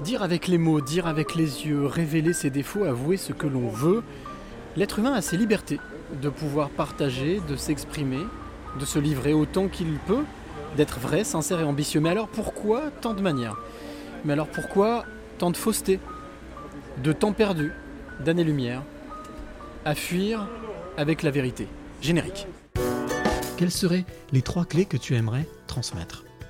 Dire avec les mots, dire avec les yeux, révéler ses défauts, avouer ce que l'on veut, l'être humain a ses libertés de pouvoir partager, de s'exprimer, de se livrer autant qu'il peut, d'être vrai, sincère et ambitieux. Mais alors pourquoi tant de manières? Mais alors pourquoi tant de fausseté, de temps perdu, d'années-lumière, à fuir avec la vérité? Générique. Quelles seraient les trois clés que tu aimerais transmettre?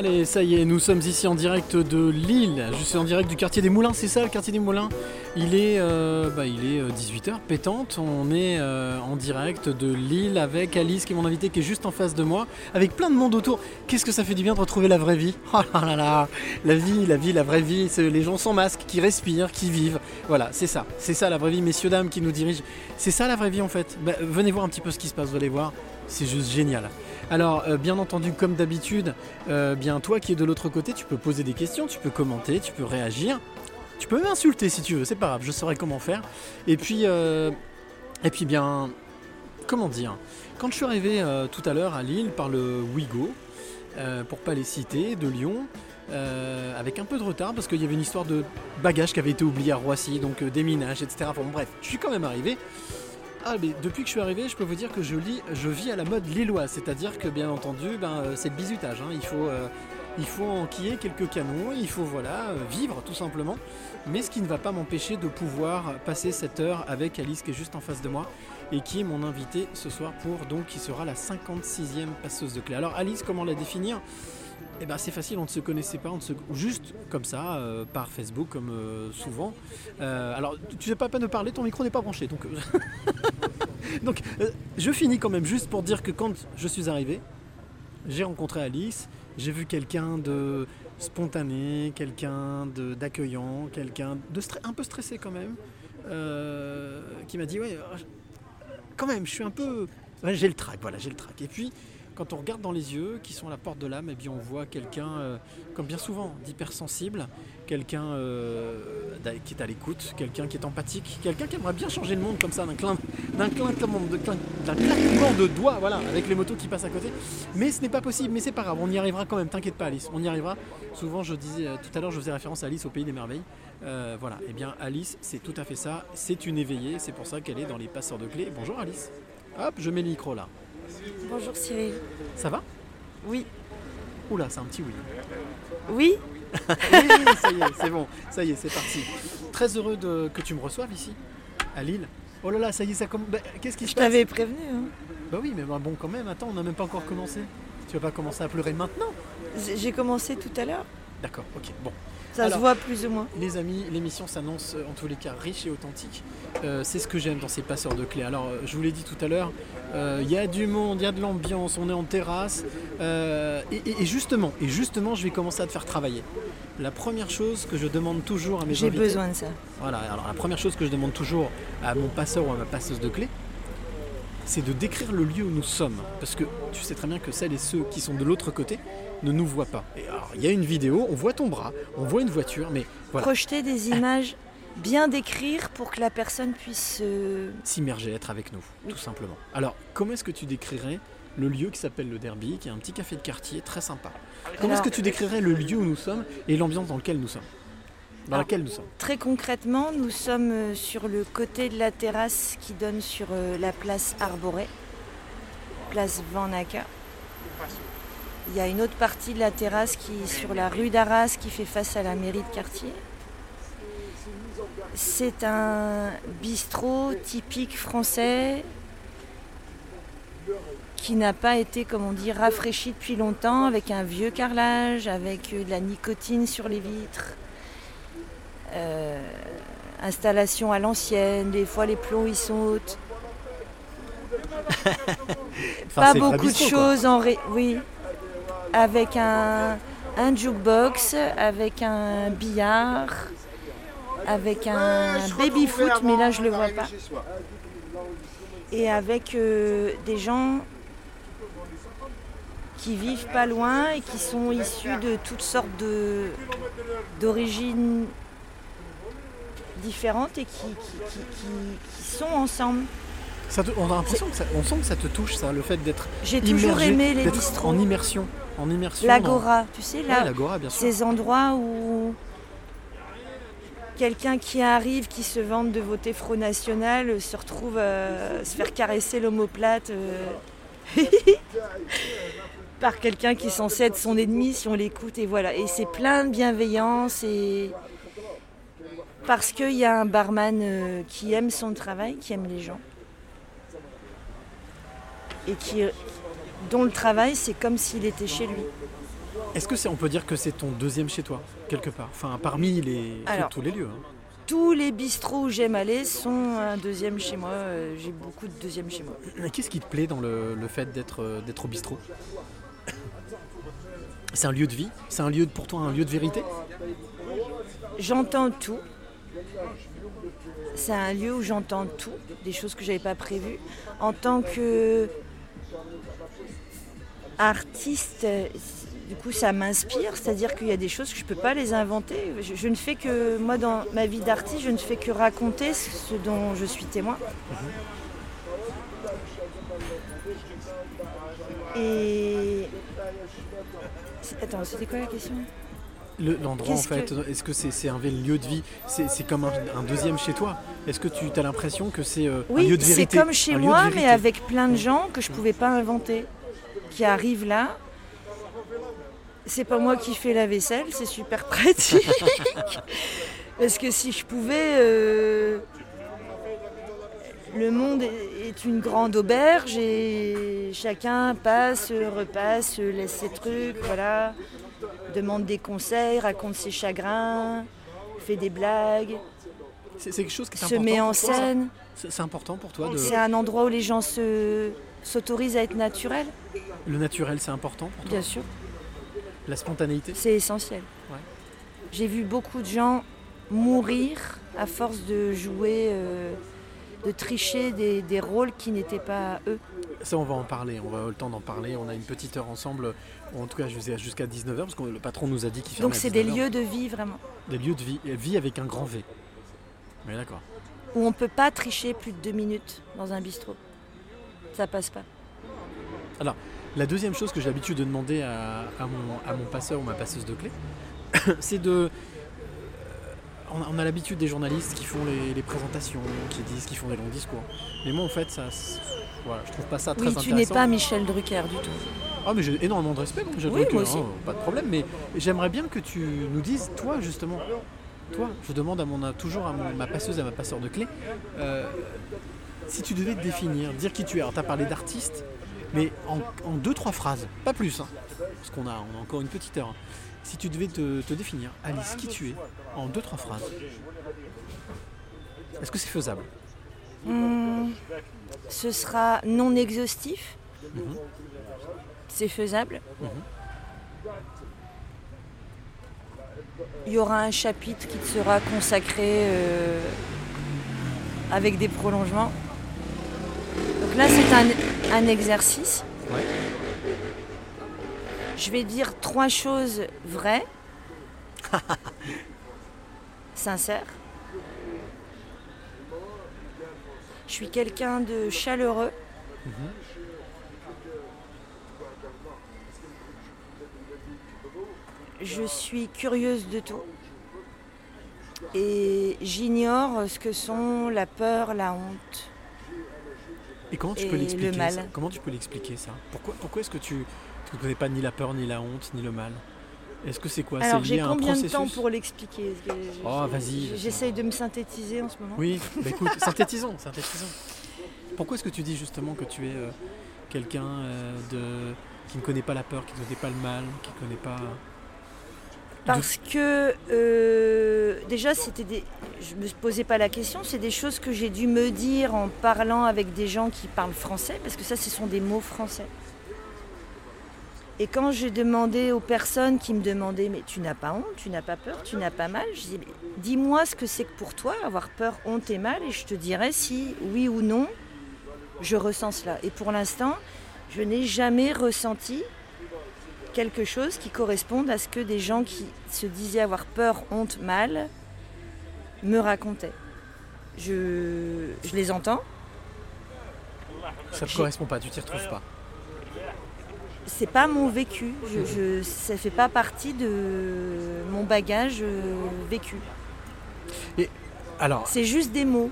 Allez, ça y est, nous sommes ici en direct de Lille. Je suis en direct du quartier des Moulins, c'est ça le quartier des Moulins? Il est, euh, bah, il est 18h pétante. On est euh, en direct de Lille avec Alice qui est mon invité qui est juste en face de moi, avec plein de monde autour. Qu'est-ce que ça fait du bien de retrouver la vraie vie? Oh là là là La vie, la vie, la vraie vie, c'est les gens sans masque, qui respirent, qui vivent. Voilà, c'est ça. C'est ça la vraie vie, messieurs, dames qui nous dirigent. C'est ça la vraie vie en fait? Bah, venez voir un petit peu ce qui se passe, vous allez voir. C'est juste génial. Alors, euh, bien entendu, comme d'habitude, euh, bien toi qui es de l'autre côté, tu peux poser des questions, tu peux commenter, tu peux réagir, tu peux m'insulter si tu veux, c'est pas grave, je saurai comment faire. Et puis, euh, et puis bien, comment dire Quand je suis arrivé tout à l'heure à Lille par le Ouigo, pour pas les citer, de Lyon. avec un peu de retard parce qu'il y avait une histoire de bagages qui avait été oublié à Roissy, donc euh, déminage, etc. Bon, bref, je suis quand même arrivé. Ah, mais depuis que je suis arrivé, je peux vous dire que je, lis, je vis à la mode lilloise, c'est-à-dire que bien entendu, ben, euh, c'est le bizutage. hein. Il, faut, euh, il faut enquiller quelques canons, il faut voilà, euh, vivre tout simplement. Mais ce qui ne va pas m'empêcher de pouvoir passer cette heure avec Alice qui est juste en face de moi et qui est mon invitée ce soir pour donc qui sera la 56e passeuse de clé. Alors Alice, comment la définir? Eh ben, c'est facile, on ne se connaissait pas, on se... juste comme ça, euh, par Facebook, comme euh, souvent. Euh, alors, tu n'as pas peine de parler, ton micro n'est pas branché. Donc, je finis quand même juste pour dire que quand je suis arrivé, j'ai rencontré Alice, j'ai vu quelqu'un de spontané, quelqu'un d'accueillant, quelqu'un de un peu stressé quand même, qui m'a dit, ouais, quand même, je suis un peu... j'ai le trac, voilà, j'ai le trac. Et puis, quand on regarde dans les yeux, qui sont la porte de l'âme, et bien on voit quelqu'un, euh, comme bien souvent, d'hypersensible, quelqu'un euh, qui est à l'écoute, quelqu'un qui est empathique, quelqu'un qui aimerait bien changer le monde comme ça, d'un clin, d'un claquement de, de doigts, voilà, avec les motos qui passent à côté. Mais ce n'est pas possible, mais c'est pas grave, on y arrivera quand même, t'inquiète pas Alice, on y arrivera. Souvent, je disais, euh, tout à l'heure, je faisais référence à Alice au Pays des Merveilles. Voilà, et bien Alice, c'est tout à fait ça, c'est une éveillée, c'est pour ça qu'elle est dans les passeurs de clés. Bonjour Alice. Hop, je mets le micro là. Bonjour Cyril. Ça va? Oui. Oula, c'est un petit oui. Oui? Oui, ça y est, c'est bon, ça y est, c'est parti. Très heureux de, que tu me reçoives ici, à Lille. Oh là là, ça y est, ça commence. Qu'est-ce qui se Je passe? t'avais prévenu. hein. Bah oui, mais bah bon, quand même, attends, on n'a même pas encore commencé. Tu vas pas commencer à pleurer maintenant? J'ai commencé tout à l'heure. D'accord, ok, bon. Ça Alors- se voit plus ou moins. Les amis, l'émission s'annonce euh, en tous les cas riche et authentique. Euh, c'est ce que j'aime dans ces passeurs de clés. Alors, euh, je vous l'ai dit tout à l'heure, euh, il y a du monde, il y a de l'ambiance, on est en terrasse. euh, et, et- et justement, et justement, je vais commencer à te faire travailler. La première chose que je demande toujours à mes J'ai invités, besoin de ça. Voilà, alors la première chose que je demande toujours à mon passeur ou à ma passeuse de clés, c'est de décrire le lieu où nous sommes. Parce que tu sais très bien que celles et ceux qui sont de l'autre côté ne nous voient pas. Et alors, il y a une vidéo, on voit ton bras, on voit une voiture, mais voilà, Projeter des images, bien décrire pour que la personne puisse euh, se... s'immerger, être avec nous, Oui. tout simplement. Alors, comment est-ce que tu décrirais le lieu qui s'appelle le Derby, qui est un petit café de quartier très sympa Comment est-ce que tu décrirais le lieu où nous sommes et l'ambiance dans laquelle nous sommes? Dans Alors- laquelle nous sommes? Très concrètement, nous sommes euh, sur le côté de la terrasse qui donne sur euh, la place Arboré, place Vanaka. Il y a une autre partie de la terrasse qui est sur la rue d'Arras qui fait face à la mairie de quartier. C'est un bistrot typique français qui n'a pas été, comme on dit, rafraîchi depuis longtemps, avec un vieux carrelage, avec euh, de la nicotine sur les vitres. euh, installation à l'ancienne, des fois les plombs hautes. Enfin, pas beaucoup de choses en ré... Oui. Avec un, un jukebox, avec un billard, avec un baby foot, mais là je le vois pas. Et avec euh, des gens qui vivent pas loin et qui sont issus de toutes sortes de d'origines différentes et qui, qui- qui- qui- qui sont ensemble. Ça te- on a l'impression que ça, on sent que ça te touche, ça, le fait d'être J'ai toujours aimé les d'être bistrots. en immersion, en immersion. dans- L'agora, tu sais, là, Ouais, l'agora, bien sûr. ces endroits où quelqu'un qui arrive, qui se vante de voter Front National, euh, se retrouve à se faire caresser l'omoplate euh, par quelqu'un qui est censé être son ennemi si on l'écoute. Et voilà. Et c'est plein de bienveillance et parce qu'il y a un barman euh, qui aime son travail, qui aime les gens. Et qui, dont le travail, c'est comme s'il était chez lui. Est-ce que c'est, on peut dire que c'est ton deuxième chez toi, quelque part? Enfin, parmi les, Alors. tous les lieux. hein. Tous les bistrots où j'aime aller sont un deuxième chez moi. Euh, J'ai beaucoup de deuxième chez moi. Qu'est-ce qui te plaît dans le, le fait d'être, euh, d'être au bistrot? C'est un lieu de vie? C'est un lieu pour toi un lieu de vérité? J'entends tout. C'est un lieu où j'entends tout, des choses que j'avais pas prévues. En tant que artiste, du coup, ça m'inspire, c'est-à-dire qu'il y a des choses que je peux pas les inventer. Je, ne fais que, moi, dans ma vie d'artiste, je ne fais que raconter ce dont je suis témoin. Et attends, c'était quoi la question? Le- L'endroit en fait, que- est-ce que c'est, c'est un lieu de vie? C'est, c'est comme un, un deuxième chez toi. Est-ce que tu as l'impression que c'est euh, un lieu Oui, de c'est vérité? comme chez moi, mais avec plein de gens que je pouvais pas inventer, qui arrivent là. C'est pas moi qui fais la vaisselle, c'est super pratique. Parce que si je pouvais, euh, le monde est une grande auberge et chacun passe, repasse, laisse ses trucs, voilà, demande des conseils, raconte ses chagrins, fait des blagues, C'est, quelque chose qui se met en scène. c'est, c'est important pour toi de... C'est un endroit où les gens se s'autorisent à être naturels, Le naturel, c'est important pour toi bien sûr. La spontanéité C'est essentiel. Ouais. J'ai vu beaucoup de gens mourir à force de jouer, euh, de tricher des, des rôles qui n'étaient pas eux. Ça, on va en parler, on va avoir le temps d'en parler. On a une petite heure ensemble, en tout cas jusqu'à jusqu'à 19h, parce que le patron nous a dit qu'il Donc c'est des 19h. lieux de vie vraiment, Des lieux de vie, vie avec un grand V. Mais d'accord. où on ne peut pas tricher plus de deux minutes dans un bistrot. Ça passe pas. La deuxième chose que j'ai l'habitude de demander à, à mon, à mon passeur ou ma passeuse de clé, c'est de. On a, l'habitude des journalistes qui font les, les présentations, qui disent, qui font des longs discours. Mais moi, en fait, ça, voilà, je trouve pas ça très Oui, intéressant. tu n'es pas Michel Drucker du tout. Ah mais j'ai énormément de respect, donc j'ai Oui, donc, moi euh, aussi. hein, pas de problème. Mais j'aimerais bien que tu nous dises, toi justement, toi, je demande à mon, toujours à mon- ma passeuse, à ma passeur de clé, euh, si tu devais te définir, dire qui tu es. Alors t'as parlé d'artiste, mais en, en deux trois phrases, pas plus, hein, parce qu'on a, on a encore une petite heure. Si tu devais te, te définir, Alice, qui tu es, en deux trois phrases, est-ce que c'est faisable? Hmm, ce sera non exhaustif. Mhm. C'est faisable. Mhm. Il y aura un chapitre qui te sera consacré euh, avec des prolongements. Donc là, c'est un, un exercice. Ouais. Je vais dire trois choses vraies, sincères. Je suis quelqu'un de chaleureux. Je suis curieuse de tout. Et j'ignore ce que sont la peur, la honte. Et comment tu Et peux le l'expliquer Comment tu peux l'expliquer ça? Pourquoi, pourquoi est-ce que tu tu ne connais pas ni la peur, ni la honte, ni le mal Est-ce que c'est quoi? Alors j'ai combien de temps pour l'expliquer? Je- Oh, vas-y, je-. J'essaye de me synthétiser en ce moment? Oui, bah écoute, synthétisons, synthétisons. Pourquoi est-ce que tu dis justement que tu es euh, quelqu'un euh, de qui ne connaît pas la peur, qui ne connaît pas le mal, qui ne connaît pas... Parce que euh, déjà, c'était des. Je me posais pas la question, c'est des choses que j'ai dû me dire en parlant avec des gens qui parlent français, parce que ça, ce sont des mots français. Et quand j'ai demandé aux personnes qui me demandaient Mais tu n'as pas honte, tu n'as pas peur, tu n'as pas mal Je disais Dis-moi ce que c'est que pour toi avoir peur, honte et mal, et je te dirai si oui ou non je ressens cela. Et pour l'instant, je n'ai jamais ressenti quelque chose qui corresponde à ce que des gens qui se disaient avoir peur, honte, mal me racontaient. Je, je les entends, Ça ne correspond pas, tu t'y retrouves pas. C'est pas mon vécu. Je, je- ça fait pas partie de mon bagage euh, vécu. Alors, C'est juste des mots.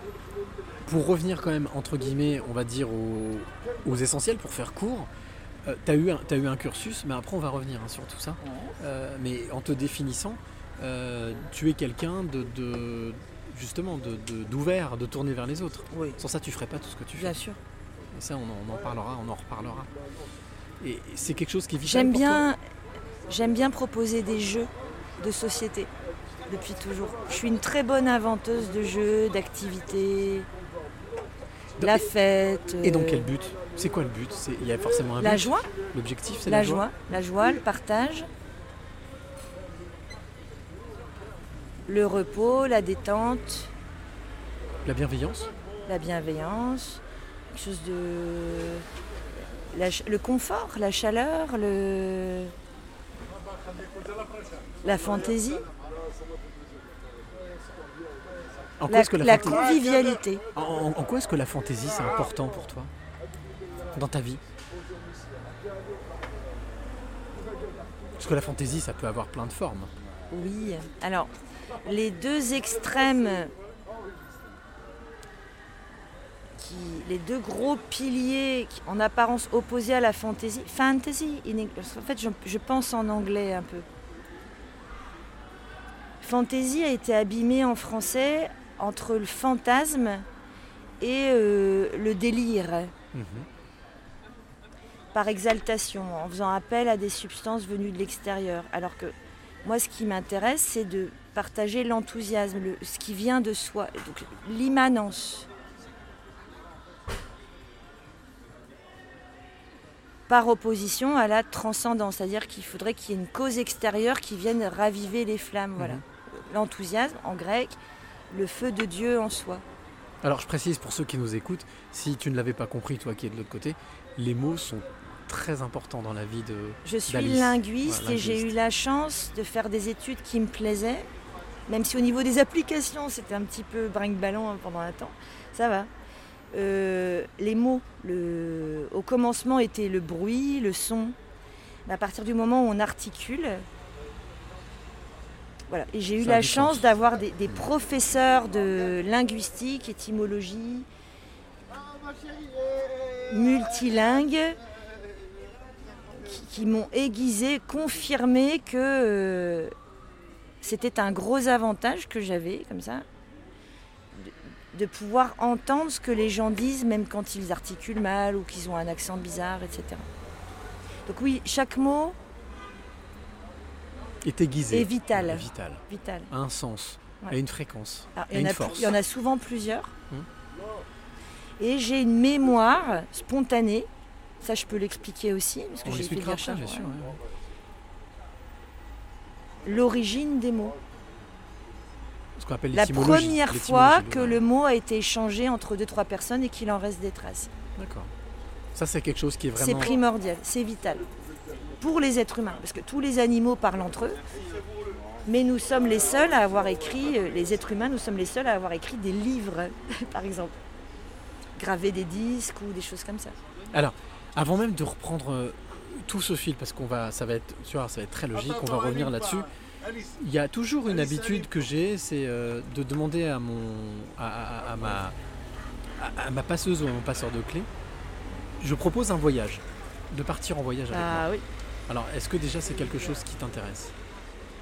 pour revenir quand même, entre guillemets, on va dire aux, aux essentiels, pour faire court, tu as, eu un- t'as eu un cursus, mais après on va revenir hein, sur tout ça. Euh, mais en te définissant, euh, tu es quelqu'un de, de- justement de- de- d'ouvert, de, tourner vers les autres. Oui, Sans ça, tu ferais pas tout ce que tu fais. bien sûr. Et ça, on en, on en parlera, on en reparlera. Et c'est quelque chose qui est vital J'aime bien, j'aime bien proposer des jeux de société depuis toujours. Je suis une très bonne inventeuse de jeux, d'activités, la fête. Et dans euh, quel but? C'est quoi le but? Il y a forcément un La but. joie, L'objectif, c'est la joie, la joie, le partage, le repos, la détente, La bienveillance? la bienveillance, quelque chose de la le confort, la chaleur, le la fantaisie, En quoi la, est-ce que la, la fantaisie- convivialité. en- en- en quoi est-ce que la fantaisie c'est important pour toi? Dans ta vie? Parce que la fantaisie, ça peut avoir plein de formes. Oui. Alors, les deux extrêmes, qui, les deux gros piliers qui, en apparence opposés à la fantaisie, fantasy, in Eng- en fait, je, je pense en anglais un peu. Fantaisie a été abîmée en français entre le fantasme et euh, le délire Mhm. par exaltation, en faisant appel à des substances venues de l'extérieur. Alors que moi, ce qui m'intéresse, c'est de partager l'enthousiasme, le- ce qui vient de soi, donc l'immanence. Par opposition à la transcendance, c'est-à-dire qu'il faudrait qu'il y ait une cause extérieure qui vienne raviver les flammes. Voilà. L'enthousiasme, en grec, le feu de Dieu en soi. Alors je précise pour ceux qui nous écoutent, si tu ne l'avais pas compris, toi qui es de l'autre côté, les mots sont très importants dans la vie de... Je suis linguiste Ouais, et j'ai eu la chance de faire des études qui me plaisaient, même si au niveau des applications c'était un petit peu brinque-ballon hein, pendant un temps, ça va. Euh, les mots, le- au commencement était le bruit, le son. Mais à partir du moment où on articule, voilà. Et j'ai eu la chance d'avoir des, des professeurs de linguistique, étymologie, multilingues qui, qui m'ont aiguisé, confirmé que euh, c'était un gros avantage que j'avais, comme ça, de, pouvoir entendre ce que les gens disent, même quand ils articulent mal ou qu'ils ont un accent bizarre, etc. Donc oui, chaque mot est aiguisé. est vital. Ouais, vital. vital. A un sens, Ouais. a une fréquence, Alors, a il, y en une a, force. il y en a souvent plusieurs. Hum. Et j'ai une mémoire spontanée. Ça, je peux l'expliquer aussi, parce que j'ai fait. L'origine des mots. Ce qu'on appelle La première fois que le mot a été échangé entre deux, trois personnes et qu'il en reste des traces. D'accord. Ça, c'est quelque chose qui est C'est vraiment... primordial, c'est vital. Pour les êtres humains, parce que tous les animaux parlent entre eux, mais nous sommes les seuls à avoir écrit, euh, les êtres humains, nous sommes les seuls à avoir écrit des livres, par exemple. Graver des disques ou des choses comme ça. Alors, avant même de reprendre euh, tout ce fil, parce qu'on va, ça va être, tu vois, ça va être très logique, on va revenir là-dessus. Il y a toujours une habitude que j'ai, c'est euh, de demander à mon, à, à- à ma, à, ma passeuse ou à mon passeur de clés, je propose un voyage, de partir en voyage avec moi. Ah oui. Alors, est-ce que déjà c'est quelque chose qui t'intéresse?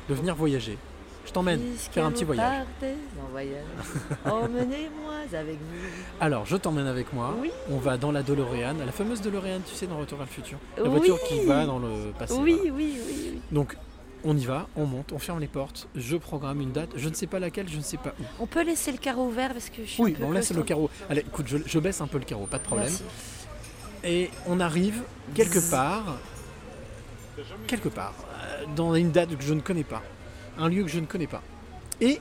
De venir voyager Je t'emmène faire un petit voyage. partez en voyage, emmenez-moi avec vous. Alors, je t'emmène avec moi. Oui. On va dans la DeLorean, la fameuse DeLorean, tu sais, dans Retour vers le futur. La Oui. voiture qui va dans le passé. Oui, oui, oui, oui. Donc, On y va, on monte, on ferme les portes, je programme une date, je ne sais pas laquelle, je ne sais pas où. On peut laisser le carreau ouvert parce que je suis Oui, un peu bon, on laisse le carreau. Allez, écoute, je, je baisse un peu le carreau, pas de problème. Merci. Et on arrive quelque part, quelque part, euh, dans une date que je ne connais pas, un lieu que je ne connais pas. Et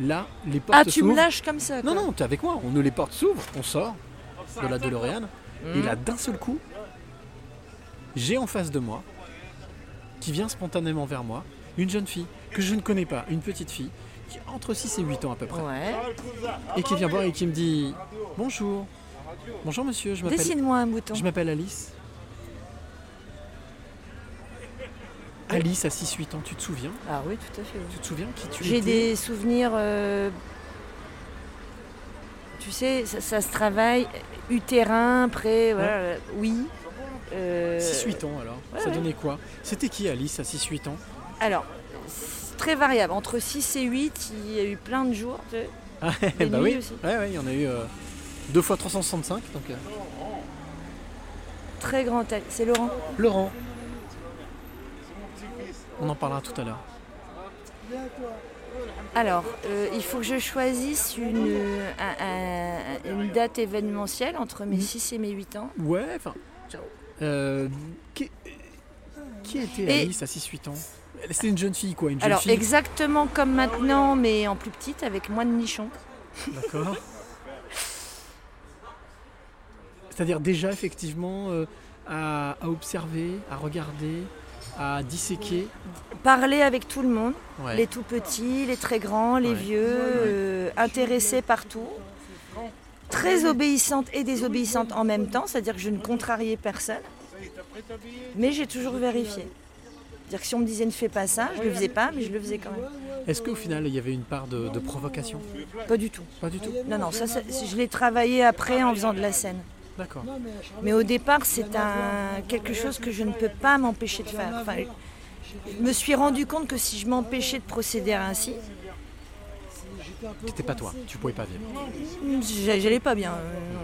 là, les portes Ah, tu me s'ouvrent. lâches comme ça Non, quoi. non, t'es avec moi. On, les portes s'ouvrent, on sort de la DeLorean. Et là, d'un seul coup, j'ai en face de moi, qui vient spontanément vers moi, une jeune fille que je ne connais pas, une petite fille, qui a entre 6 et 8 ans à peu près, Ouais. et qui vient voir et qui me dit Bonjour. Bonjour monsieur, je m'appelle. Dessine-moi un mouton. Je m'appelle Alice. Alice à 6-8 ans, tu te souviens? Ah oui, tout à fait. oui. Tu te souviens qui tu J'ai des souvenirs. euh, Tu sais, ça, ça se travaille. Utérin, près, voilà, euh, oui. Euh, 6-8 ans alors Ça ouais. donnait quoi? C'était qui Alice à 6-8 ans? Alors, très variable. Entre 6 et 8, il y a eu plein de jours. Ah, Des bah oui, aussi. ouais, ouais, il y en a eu 2 fois 365. Donc, euh, Très grand. tel- C'est Laurent. Laurent. On en parlera tout à l'heure. Alors, euh, il faut que je choisisse une, un- un- une date événementielle entre mes Mhm. 6 et mes 8 ans. Ouais, enfin. Euh, qui, qui était Et- Alice à 6-8 ans C'était une jeune fille quoi, une jeune Alors, fille. exactement comme maintenant, mais en plus petite, avec moins de nichons. D'accord. C'est-à-dire déjà effectivement euh, à, à observer, à regarder, à disséquer. Parler avec tout le monde, Ouais. les tout petits, les très grands, les Ouais. vieux, euh, intéressés partout. Très obéissante et désobéissante en même temps, c'est-à-dire que je ne contrariais personne. Mais j'ai toujours vérifié. C'est-à-dire que si on me disait ne fais pas ça, je le faisais pas, mais je le faisais quand même. Est-ce qu'au final il y avait une part de, de provocation? Pas du tout. Pas du tout. Non, non, ça, ça, je l'ai travaillé après en faisant de la scène. D'accord. Mais au départ, c'est un, quelque chose que je ne peux pas m'empêcher de faire. Enfin, je me suis rendu compte que si je m'empêchais de procéder ainsi, C'était pas toi, tu pouvais pas vivre. j'a- j'allais pas bien. euh, non.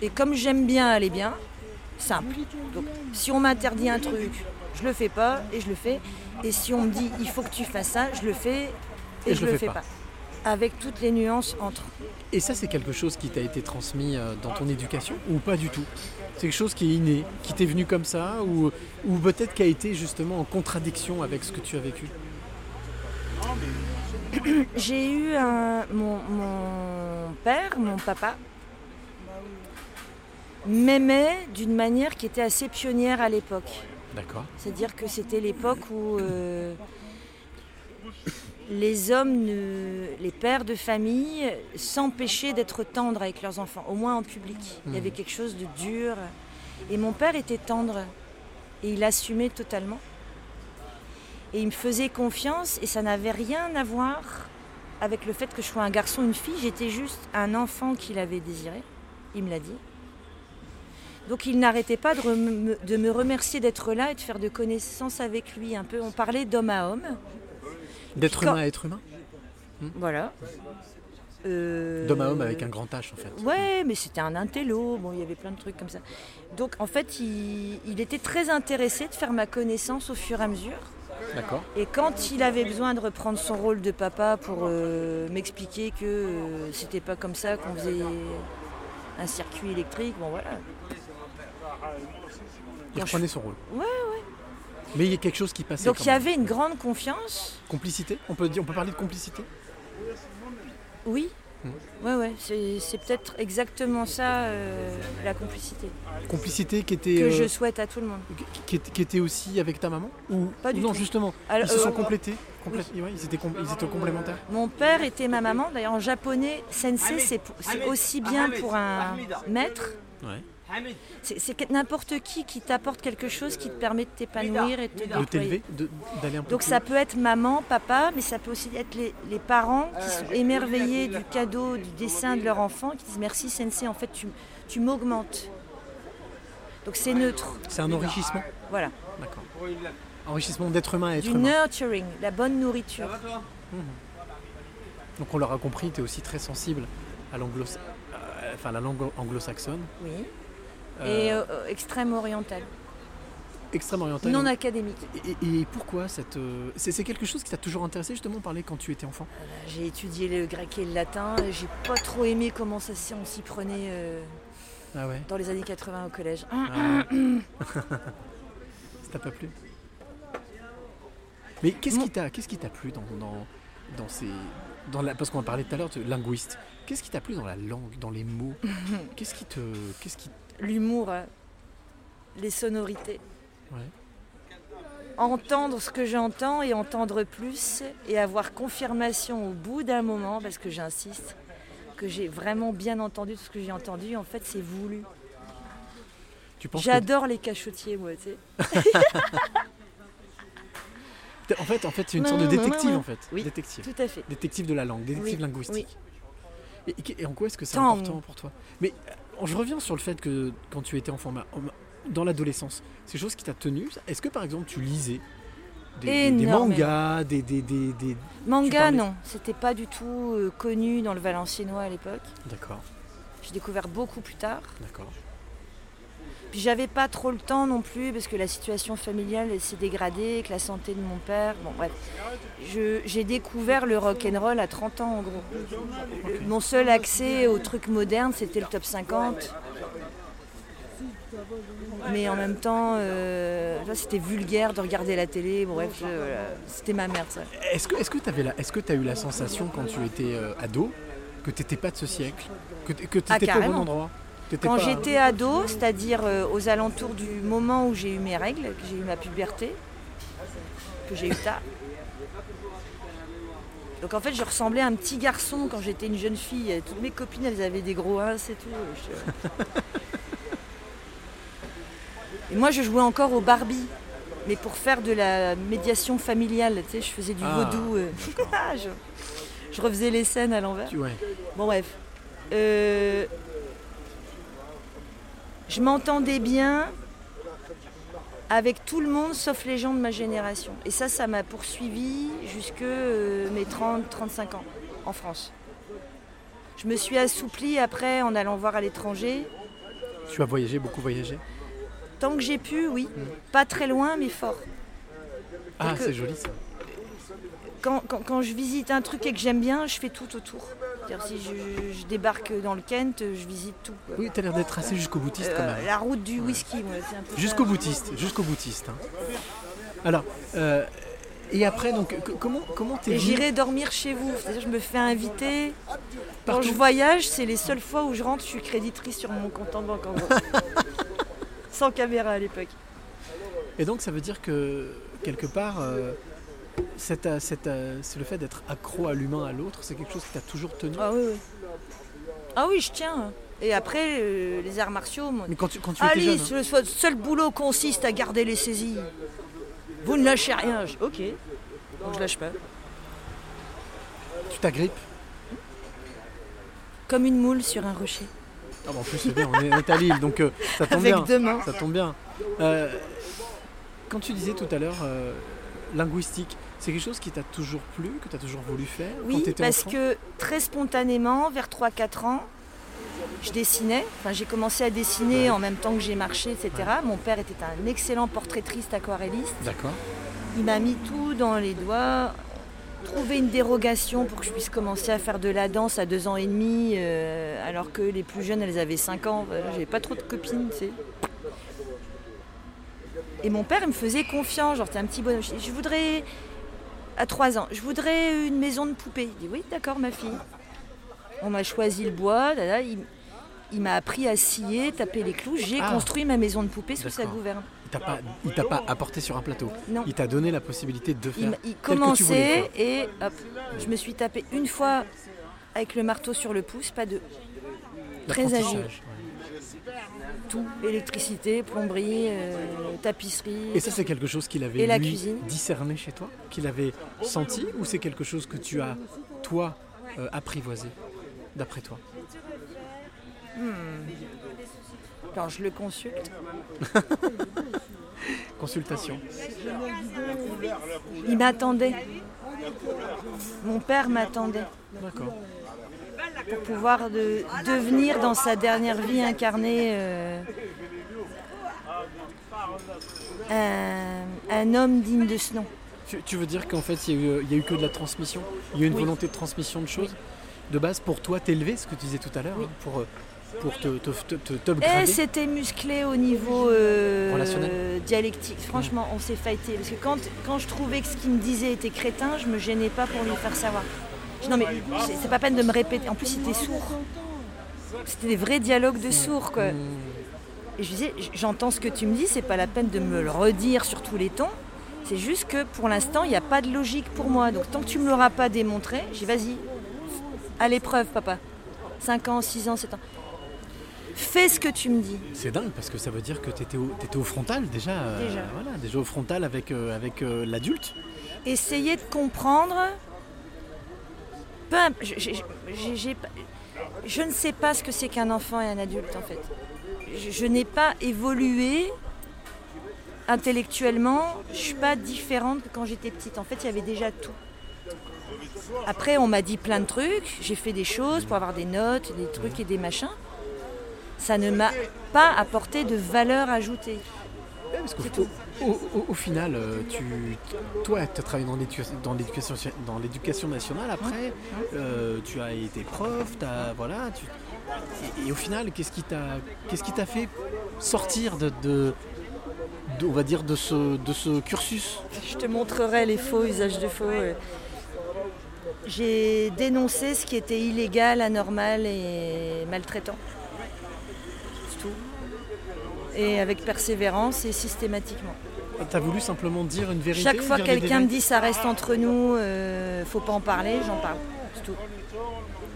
Et comme j'aime bien aller bien, simple. Donc, si on m'interdit un truc, je le fais pas et je le fais. Et si on me dit il faut que tu fasses ça, je le fais et, je, le fais pas. Avec toutes les nuances entre. Et ça c'est quelque chose qui t'a été transmis euh, dans ton éducation ou pas du tout? C'est quelque chose qui est inné, qui t'est venu comme ça ou, ou peut-être qui a été justement en contradiction avec ce que tu as vécu? J'ai eu un, mon, mon père, mon papa, m'aimait d'une manière qui était assez pionnière à l'époque. D'accord. C'est-à-dire que c'était l'époque où euh, les hommes, ne- les pères de famille, s'empêchaient d'être tendres avec leurs enfants, au moins en public. Il y Mhm. avait quelque chose de dur. Et mon père était tendre et il assumait totalement. Et il me faisait confiance et ça n'avait rien à voir avec le fait que je sois un garçon ou une fille. J'étais juste un enfant qu'il avait désiré. Il me l'a dit. Donc il n'arrêtait pas de, rem- de me remercier d'être là et de faire de connaissances avec lui un peu. On parlait d'homme à homme. D'être Quand- humain à être humain? Voilà. Euh, D'homme à homme avec un grand H en fait. Ouais, mais c'était un intello, bon, il y avait plein de trucs comme ça. Donc en fait, il, il était très intéressé de faire ma connaissance au fur et à mesure. D'accord. Et quand il avait besoin de reprendre son rôle de papa pour euh, m'expliquer que euh, c'était pas comme ça qu'on faisait un circuit électrique, bon voilà. Il reprenait son rôle. Ouais, ouais. Mais il y a quelque chose qui passait. Donc il y avait une grande confiance. Complicité? On peut, dire, on peut parler de complicité? Oui. Ouais, ouais, c'est c'est peut-être exactement ça, euh, la complicité, Complicité qui était, que euh, je souhaite à tout le monde. qui- qui, était, qui était aussi avec ta maman ou, Pas ou du non, tout. justement, Alors, ils se sont euh, complétés. ouais, ils, étaient com- ils étaient complémentaires. Mon père était ma maman. D'ailleurs, en japonais, sensei, c'est pour- c'est aussi bien pour un maître. Ouais. C'est n'importe qui qui t'apporte quelque chose qui te permet de t'épanouir et de te De déployer. t'élever, de- d'aller un peu Donc plus ça peut être maman, papa, mais ça peut aussi être les, les parents qui sont émerveillés du cadeau, du dessin de leur enfant, qui disent merci sensei, en fait tu, tu m'augmentes. Donc c'est neutre, C'est un enrichissement. voilà. D'accord. Enrichissement d'être humain à être Du humain. nurturing, la bonne nourriture. Donc on l'aura compris, tu es aussi très sensible à l'anglo euh, enfin, la langue anglo-saxonne. Oui. Euh, Et euh, extrême oriental. extrême oriental. non académique. Et, et pourquoi cette. euh, C'est quelque chose qui t'a toujours intéressé justement parler quand tu étais enfant? J'ai étudié le grec et le latin. J'ai pas trop aimé comment ça, s'y- on s'y prenait Ah ouais? dans les années 80 au collège. Ah. Ça t'a pas plu? Mais qu'est-ce qui t'a qu'est-ce qui t'a plu dans, dans, dans ces. Dans la, parce qu'on a parlé tout à l'heure de linguiste. Qu'est-ce qui t'a plu dans la langue, dans les mots? Qu'est-ce qui te. Qu'est-ce qui. L'humour, euh, les sonorités. Ouais. Entendre ce que j'entends et entendre plus et avoir confirmation au bout d'un moment, parce que j'insiste, que j'ai vraiment bien entendu tout ce que j'ai entendu. En fait, c'est voulu. Tu penses que- J'adore les cachotiers, moi, tu sais. En fait, en fait, c'est une Non, sorte de non, non, détective non. en fait. Oui, Détective. Tout à fait. Détective de la langue, détective Oui, linguistique. Et, et- et en quoi est-ce que c'est Tant. important pour toi? Mais je reviens sur le fait que quand tu étais enfant, dans l'adolescence, c'est chose qui t'a tenu. Est-ce que par exemple tu lisais des, des- des Énormément. mangas, des, des, des, des- Manga, parlais- non. C'était pas du tout euh, connu dans le valenciennois à l'époque. D'accord, J'ai découvert beaucoup plus tard. d'accord. Puis j'avais pas trop le temps non plus parce que la situation familiale s'est dégradée, que la santé de mon père. Bon bref, j'ai découvert le rock and roll à 30 ans en gros. Le- Mon seul accès aux trucs modernes c'était le top 50. Mais en même temps, euh, c'était vulgaire de regarder la télé. Bon, bref, voilà, c'était ma mère ça. Est-ce que tu as eu la sensation quand tu étais euh, ado que tu n'étais pas de ce siècle? Que tu étais Ah, pas au bon endroit? Quand pas- j'étais ado, c'est-à-dire euh, aux alentours du moment où j'ai eu mes règles, que j'ai eu ma puberté, que j'ai eu tard. Donc en fait, je ressemblais à un petit garçon quand j'étais une jeune fille. Toutes mes copines, elles avaient des gros uns, c'est tout. Et moi, je jouais encore au Barbie, mais pour faire de la médiation familiale. Tu sais, je faisais du Ah, vaudou. euh. je, je refaisais les scènes à l'envers. Ouais. Bon bref. Euh, je m'entendais bien avec tout le monde sauf les gens de ma génération. Et ça, ça m'a poursuivi jusque euh, mes 30-35 ans en France. Je me suis assouplie après en allant voir à l'étranger. Tu as voyagé, beaucoup voyagé? Tant que j'ai pu, oui. Pas très loin, mais fort. Ah, c'est joli ça. Quand, quand- quand je visite un truc et que j'aime bien, je fais tout autour. Si je, je débarque dans le Kent, je visite tout. quoi. Oui, t'as l'air d'être assez jusqu'au boutiste quand Euh, même. la route du whisky, moi, c'est un peu. Jusqu'au boutiste, jusqu'au boutiste. hein. Alors, euh, et après, donc, comment comment t'es j'irai dormir chez vous. C'est-à-dire, je me fais inviter. Quand je voyage, c'est les seules fois où je rentre, je suis créditrice sur mon compte en banque en gros. Sans caméra à l'époque. Et donc, ça veut dire que quelque part, euh, cette, euh, cette, euh, c'est le fait d'être accro à l'humain, à l'autre, c'est quelque chose qui t'a toujours tenu? Ah oui, oui. Ah oui, je tiens. Et après, euh, les arts martiaux, moi. Mais quand tu, quand tu étais Alice, jeune, hein. le seul boulot consiste à garder les saisies. Vous ne lâchez rien. Je- Ok. Donc je lâche pas. tu t'agrippes? Comme une moule sur un rocher. Ah bah, en plus, c'est bien, on est, à Lille, donc euh, ça tombe Avec bien. deux mains. Ça tombe bien. Quand tu disais tout à l'heure euh, linguistique, c'est quelque chose qui t'a toujours plu, que tu as toujours voulu faire quand Oui, parce enfant que très spontanément, vers 3-4 ans, je dessinais. Enfin, j'ai commencé à dessiner en même temps que j'ai marché, etc. Mon père était un excellent portraitiste aquarelliste. D'accord. Il m'a mis tout dans les doigts. Trouver une dérogation pour que je puisse commencer à faire de la danse à deux ans et demi, euh, alors que les plus jeunes, elles avaient 5 ans. J'avais pas trop de copines, tu sais. Et mon père, il me faisait confiance. Genre, t'es un petit bonhomme. Je voudrais, à 3 ans, je voudrais une maison de poupée. Il dit, oui, d'accord, ma fille. On m'a choisi le bois. là, là, il il m'a appris à scier, taper les clous. J'ai Ah. construit ma maison de poupée sous sa gouverne. Il t'a pas, il t'a pas apporté sur un plateau. Non. Il t'a donné la possibilité de Il, faire. il voulais commençait et hop, je me suis tapé une fois avec le marteau sur le pouce, pas deux. Très agile. Ouais. Tout, électricité, plomberie, euh, tapisserie. Et ça, c'est quelque chose qu'il avait Et la lui, cuisine. discerné chez toi Qu'il avait senti Ou c'est quelque chose que tu as, toi, euh, apprivoisé, d'après toi? Quand je le consulte, Consultation. il m'attendait. Mon père m'attendait D'accord. Pour pouvoir de- devenir dans sa dernière vie incarnée euh, un, un homme digne de ce nom. Tu, tu veux dire qu'en fait, il y, a eu- a que de la transmission? Il y a eu une Oui. volonté de transmission de choses? De base, pour toi, t'élever, ce que tu disais tout à l'heure, Oui. hein, pour, euh, pour te, te, te, te- Et t'upgrader. c'était musclé au niveau euh, dialectique. Franchement, on s'est fighté. Parce que quand, quand je trouvais que ce qu'il me disait était crétin, je me gênais pas pour lui faire savoir. Non mais c'est- pas peine de me répéter. En plus, il était sourd. C'était des vrais dialogues de sourds, quoi. Et je disais, j'entends ce que tu me dis, c'est pas la peine de me le redire sur tous les tons. C'est juste que pour l'instant, il n'y a pas de logique pour moi. Donc tant que tu me l'auras pas démontré, j'ai vas-y, à l'épreuve, papa. 5 ans, 6 ans, 7 ans. Fais ce que tu me dis. C'est dingue parce que ça veut dire que tu étais au frontal déjà. euh, Déjà. Voilà, déjà au frontal avec, euh, avec euh, l'adulte. Essayer de comprendre. Je, ne sais pas ce que c'est qu'un enfant et un adulte en fait. Je, n'ai pas évolué intellectuellement. Je suis pas différente que quand j'étais petite. En fait, il y avait déjà tout. Après, on m'a dit plein de trucs. J'ai fait des choses pour avoir des notes, des trucs et des machins. Ça ne m'a pas apporté de valeur ajoutée. Ouais, parce qu'au-. Au, au- au final, euh, tu, toi, tu as travaillé dans l'éducation, dans l'éducation, nationale. Après, euh, tu as été prof, t'as, voilà. Tu, et, et au final, qu'est-ce qui t'a, qu'est-ce qui t'a fait sortir de, de- de- on va dire, de ce, de ce cursus? Je te montrerai les faux usages de faux. euh. J'ai dénoncé ce qui était illégal, anormal et maltraitant. Et avec persévérance et systématiquement. T'as voulu simplement dire une vérité Chaque fois des quelqu'un me dit ça reste entre nous, euh, faut pas en parler, j'en parle. C'est tout.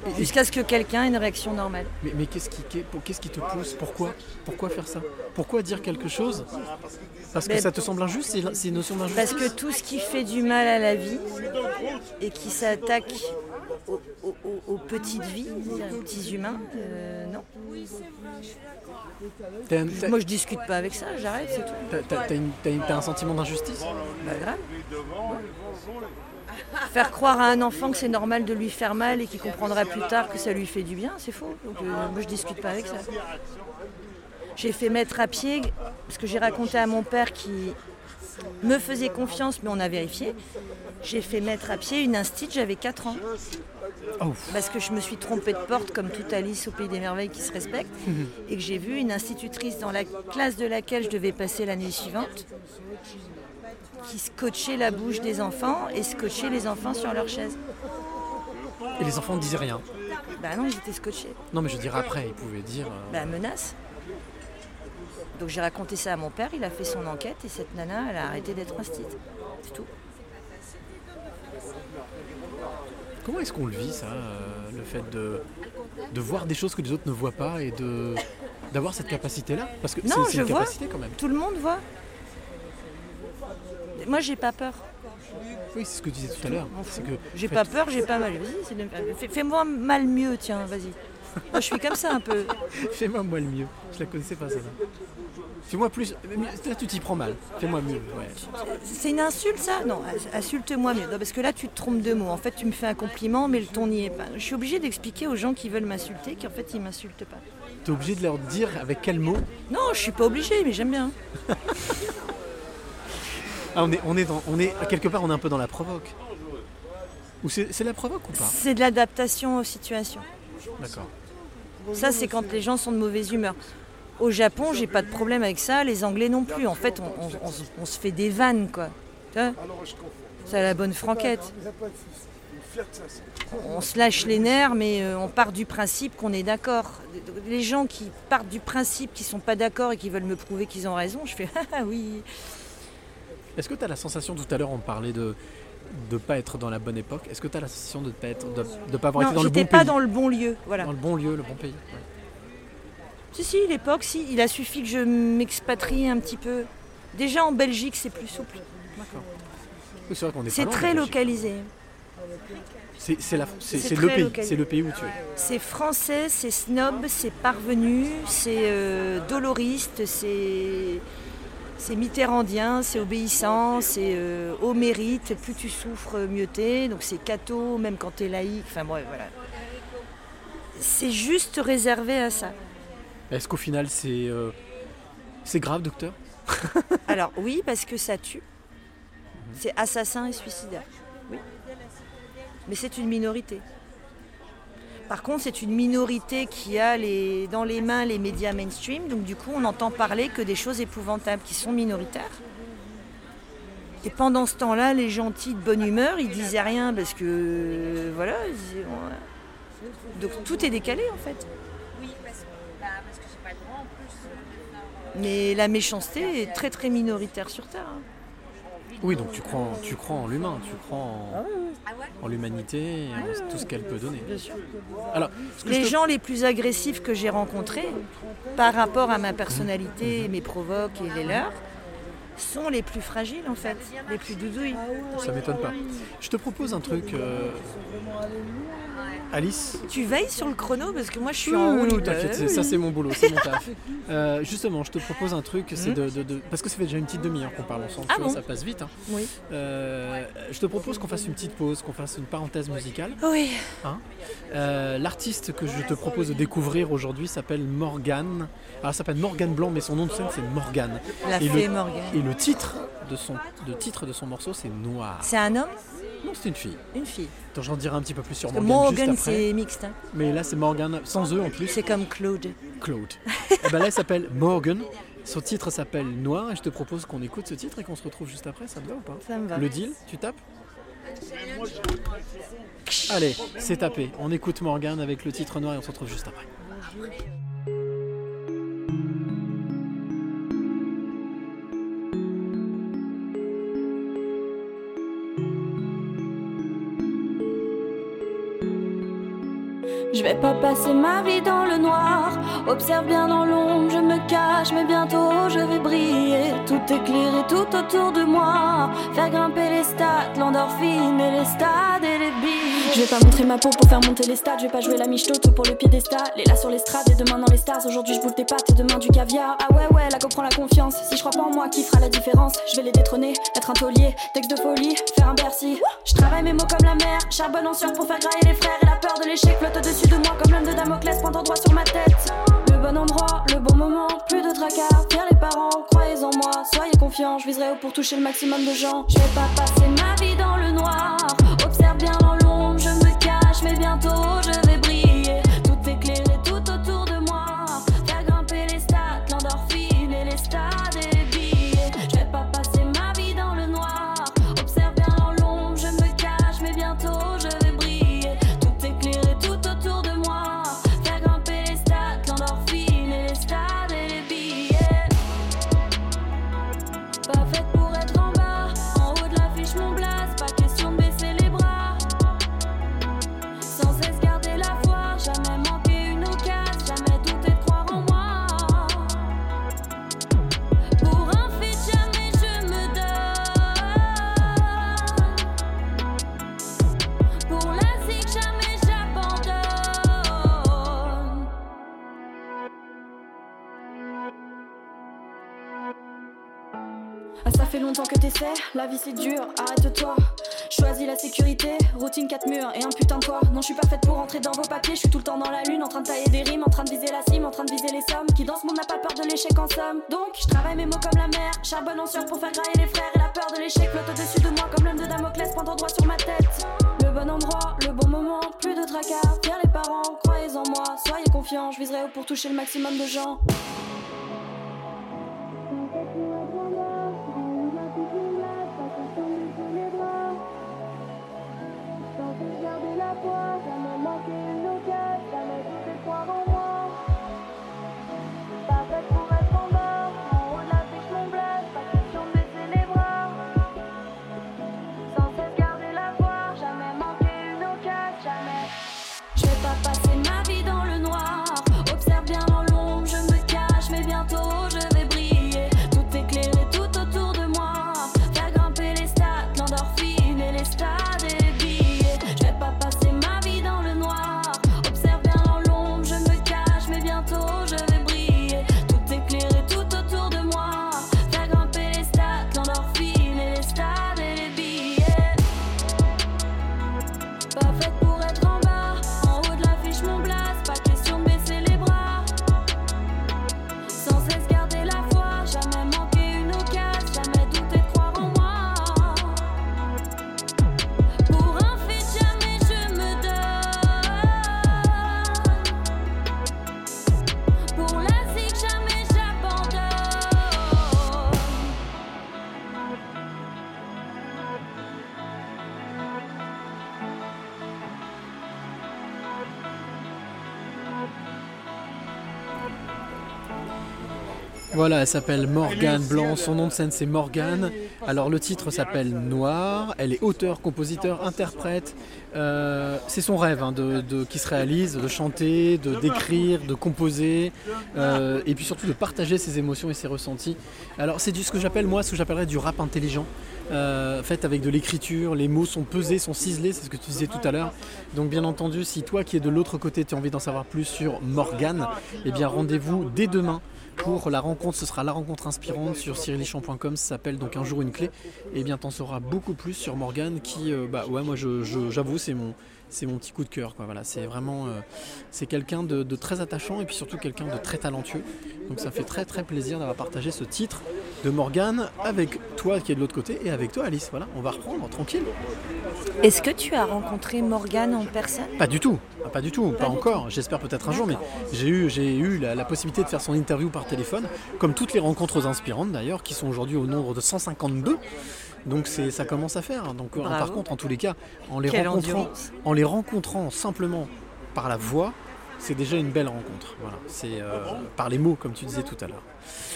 Et- Jusqu'à ce que quelqu'un ait une réaction normale. Mais, mais qu'est-ce qui, qu'est-ce te pousse? Pourquoi Pourquoi faire ça? Pourquoi dire quelque chose? Parce que Mais- ça te semble injuste c'est une notion d'injustice? Parce que tout ce qui fait du mal à la vie et qui s'attaque aux, aux- aux- aux petites vies, aux petits humains, euh, non. Un- Moi je discute pas avec ça, j'arrête, c'est tout. t'as- un sentiment d'injustice? Pas grave. Faire croire à un enfant que c'est normal de lui faire mal et qu'il comprendra plus tard que ça lui fait du bien, c'est faux. Donc, euh, moi je discute pas avec ça. J'ai fait mettre à pied, parce que j'ai raconté à mon père qui me faisait confiance, mais on a vérifié. J'ai fait mettre à pied une instit, j'avais 4 ans. Oh. Parce que je me suis trompée de porte, comme toute Alice au Pays des Merveilles qui se respecte, et que j'ai vu une institutrice dans la classe de laquelle je devais passer l'année suivante, qui scotchait la bouche des enfants et scotchait les enfants sur leur chaise. Et les enfants ne disaient rien. Bah non, ils étaient scotchés. Non, mais je veux dire après, ils pouvaient dire. euh, Bah menace. Donc j'ai raconté ça à mon père, il a fait son enquête et cette nana, elle a arrêté d'être instite. C'est tout. Comment est-ce qu'on le vit, ça euh, Le fait de, de voir des choses que les autres ne voient pas et de d'avoir cette capacité-là? Parce que Non, c'est une vois. capacité quand même. Tout le monde voit. Moi j'ai pas peur. Oui, c'est ce que tu disais tout à l'heure. Que J'ai pas peur, j'ai pas mal. Vas-y, fais- fais-moi mal mieux, tiens, vas-y. Moi je suis comme ça un peu. Fais-moi moi le mieux. Je la connaissais pas, celle-là. Fais-moi plus. Là, tu t'y prends mal. Fais-moi mieux. Ouais. C'est une insulte ça? Non, insulte-moi mieux. Non, parce que là tu te trompes de mots. En fait tu me fais un compliment mais le ton n'y est pas. Je suis obligée d'expliquer aux gens qui veulent m'insulter qu'en fait ils m'insultent pas. T'es obligé de leur dire avec quel mot? Non, je suis pas obligée mais j'aime bien. Ah, on est, on est dans, on est quelque part, on est un peu dans la provoque. Ou c'est la provoque ou pas? C'est de l'adaptation aux situations. D'accord. Ça c'est quand les gens sont de mauvaise humeur. Au Japon, j'ai pas de problème avec ça, les Anglais non plus. En fait, on, on- on se- on se fait des vannes, quoi. C'est à la bonne franquette. On se lâche les nerfs, mais euh, on part du principe qu'on est d'accord. Les gens qui partent du principe qu'ils sont pas d'accord et qui veulent me prouver qu'ils ont raison, je fais ah oui. Est-ce que tu as la sensation, tout à l'heure, on parlait de ne pas être dans la bonne époque. Est-ce que tu as la sensation de ne pas, être, de, de pas avoir Non, été dans le bon pas pays dans le bon lieu. Voilà. Dans le bon lieu, le bon pays. ouais. Si, si, l'époque, si. Il a suffi que je m'expatrie un petit peu. Déjà en Belgique, c'est plus souple. D'accord. Oui, C'est vrai qu'on est C'est très localisé. C'est le pays. C'est le pays où tu es. C'est français, c'est snob, c'est parvenu, c'est euh, doloriste, c'est c'est mitterrandien, c'est obéissant, c'est euh, au mérite, plus tu souffres, mieux t'es. Donc c'est catho, même quand t'es laïque. Enfin bref, voilà. C'est juste réservé à ça. Est-ce qu'au final, c'est euh, grave, docteur Alors oui, parce que ça tue. C'est assassin et suicidaire. Oui. Mais c'est une minorité. Par contre, c'est une minorité qui a dans les mains les médias mainstream, donc du coup, on n'entend parler que des choses épouvantables qui sont minoritaires. Et pendant ce temps-là, les gentils de bonne humeur, ils disaient rien parce que euh, voilà. Donc tout est décalé en fait. Oui, parce que, bah, parce que j'ai pas le droit en plus. Mais la méchanceté est très très minoritaire sur Terre. hein. Oui, donc tu crois, en- tu crois en l'humain, tu crois en, Ah en l'humanité, et en tout ce qu'elle peut donner. Bien sûr. Alors, Les te- gens les plus agressifs que j'ai rencontrés, par rapport à ma personnalité, mes provoques et les leurs, sont les plus fragiles en fait, les plus doudouilles. ça m'étonne pas. Je te propose un truc, euh, Alice. Tu veilles sur le chrono parce que moi je suis en roue oui, t'inquiète, ça c'est mon boulot, c'est mon taf. Euh, justement, je te propose un truc, c'est de, de- de- parce que ça fait déjà une petite demi-heure qu'on parle ensemble, Ah tu vois, bon ça passe vite. hein. Oui. Euh, je te propose qu'on fasse une petite pause, qu'on fasse une parenthèse musicale. Oui. Euh, L'artiste que je te propose de découvrir aujourd'hui s'appelle Morgane. Alors, elle s'appelle Morgane Blanc, mais son nom de scène c'est Morgane. La Et fée le- Morgane. Et le titre de son, de titre de son morceau c'est Noir. C'est un homme? Non, c'est une fille. Une fille. Attends, J'en dirai un petit peu plus sur Parce Morgane Morgan après. c'est mixte. hein. Mais là c'est Morgane sans eux en plus. C'est comme Claude. Claude. et ben là, elle s'appelle Morgan. Son titre s'appelle Noir et je te propose qu'on écoute ce titre et qu'on se retrouve juste après. Ça te va ou pas? Ça me va. Le deal, tu tapes? Allez, c'est tapé. On écoute Morgan avec le titre noir et on se retrouve juste après. Je vais pas passer ma vie dans le noir. Observe bien dans l'ombre, je me cache, mais bientôt je vais briller. Tout éclairé tout autour de moi. Faire grimper les stats, l'endorphine et les stades et les billes. Je vais pas montrer ma peau pour faire monter les stats. Je vais pas jouer la michetote pour le piédestal. Les là sur l'estrade et demain dans les stars. Aujourd'hui je bouffe des pâtes et demain du caviar. Ah ouais, ouais, la go prend la confiance. Si je crois pas en moi, qui fera la différence? Je vais les détrôner, être un taulier, texte de folie, faire un Bercy. Je travaille mes mots comme la mer, charbonne en sueur pour faire grailler les frères. Et la peur de l'échec flotte au-dessus de moi comme l'homme de Damoclès pendant droit sur ma tête. Le bon endroit, le bon moment, plus de tracas. Fier les parents, croyez en moi, soyez confiants. Je viserai haut pour toucher le maximum de gens. Je vais pas passer ma vie dans le noir. Observe bien dans l'ombre, je me cache, mais bientôt je la vie c'est dur, arrête-toi. Choisis la sécurité, routine 4 murs et un putain de corps. Non, je suis pas faite pour rentrer dans vos papiers, je suis tout le temps dans la lune, en train de tailler des rimes, en train de viser la cime, en train de viser les sommes. Qui dans ce monde n'a pas peur de l'échec en somme. Donc, je travaille mes mots comme la mer, charbonne en sueur pour faire grailler les frères. Et la peur de l'échec flotte au-dessus de moi comme l'homme de Damoclès pendant droit sur ma tête. Le bon endroit, le bon moment, plus de tracas. Fier les parents, croyez en moi, soyez confiants, je viserai haut pour toucher le maximum de gens. Voilà, elle s'appelle Morgane Blanc, son nom de scène c'est Morgane. Alors le titre s'appelle Noir, elle est auteur, compositeur, interprète. Euh, c'est son rêve hein, de, qui se réalise, de chanter, de d'écrire, de composer, euh, et puis surtout de partager ses émotions et ses ressentis. Alors c'est ce que j'appelle moi, ce que j'appellerais du rap intelligent, euh, fait avec de l'écriture, les mots sont pesés, sont ciselés, c'est ce que tu disais tout à l'heure. Donc bien entendu, si toi qui es de l'autre côté, tu as envie d'en savoir plus sur Morgane, eh bien rendez-vous dès demain pour la rencontre. Ce sera la rencontre inspirante sur cyrilichamp.com. Ça s'appelle donc un jour une clé. Et bien t'en sauras beaucoup plus sur Morgane qui, euh, bah ouais, moi je- je- j'avoue, c'est mon, c'est mon petit coup de cœur. Quoi. Voilà, c'est vraiment, euh, c'est quelqu'un de, de très attachant et puis surtout quelqu'un de très talentueux. Donc ça fait très très plaisir d'avoir partagé ce titre de Morgane avec toi qui est de l'autre côté et avec toi Alice. Voilà, on va reprendre tranquille. Est-ce que tu as rencontré Morgane en personne? Pas du tout, Ah, pas du tout, pas, encore. J'espère peut-être un jour, mais j'ai eu, j'ai eu la, la possibilité de faire son interview par téléphone, comme toutes les rencontres inspirantes d'ailleurs, qui sont aujourd'hui au nombre de 152. Donc c'est, ça commence à faire. Donc Bravo. par contre, en tous les cas, en les Quelle rencontrant, endurance. en les rencontrant simplement par la voix, c'est déjà une belle rencontre. Voilà, c'est euh, par les mots, comme tu disais tout à l'heure.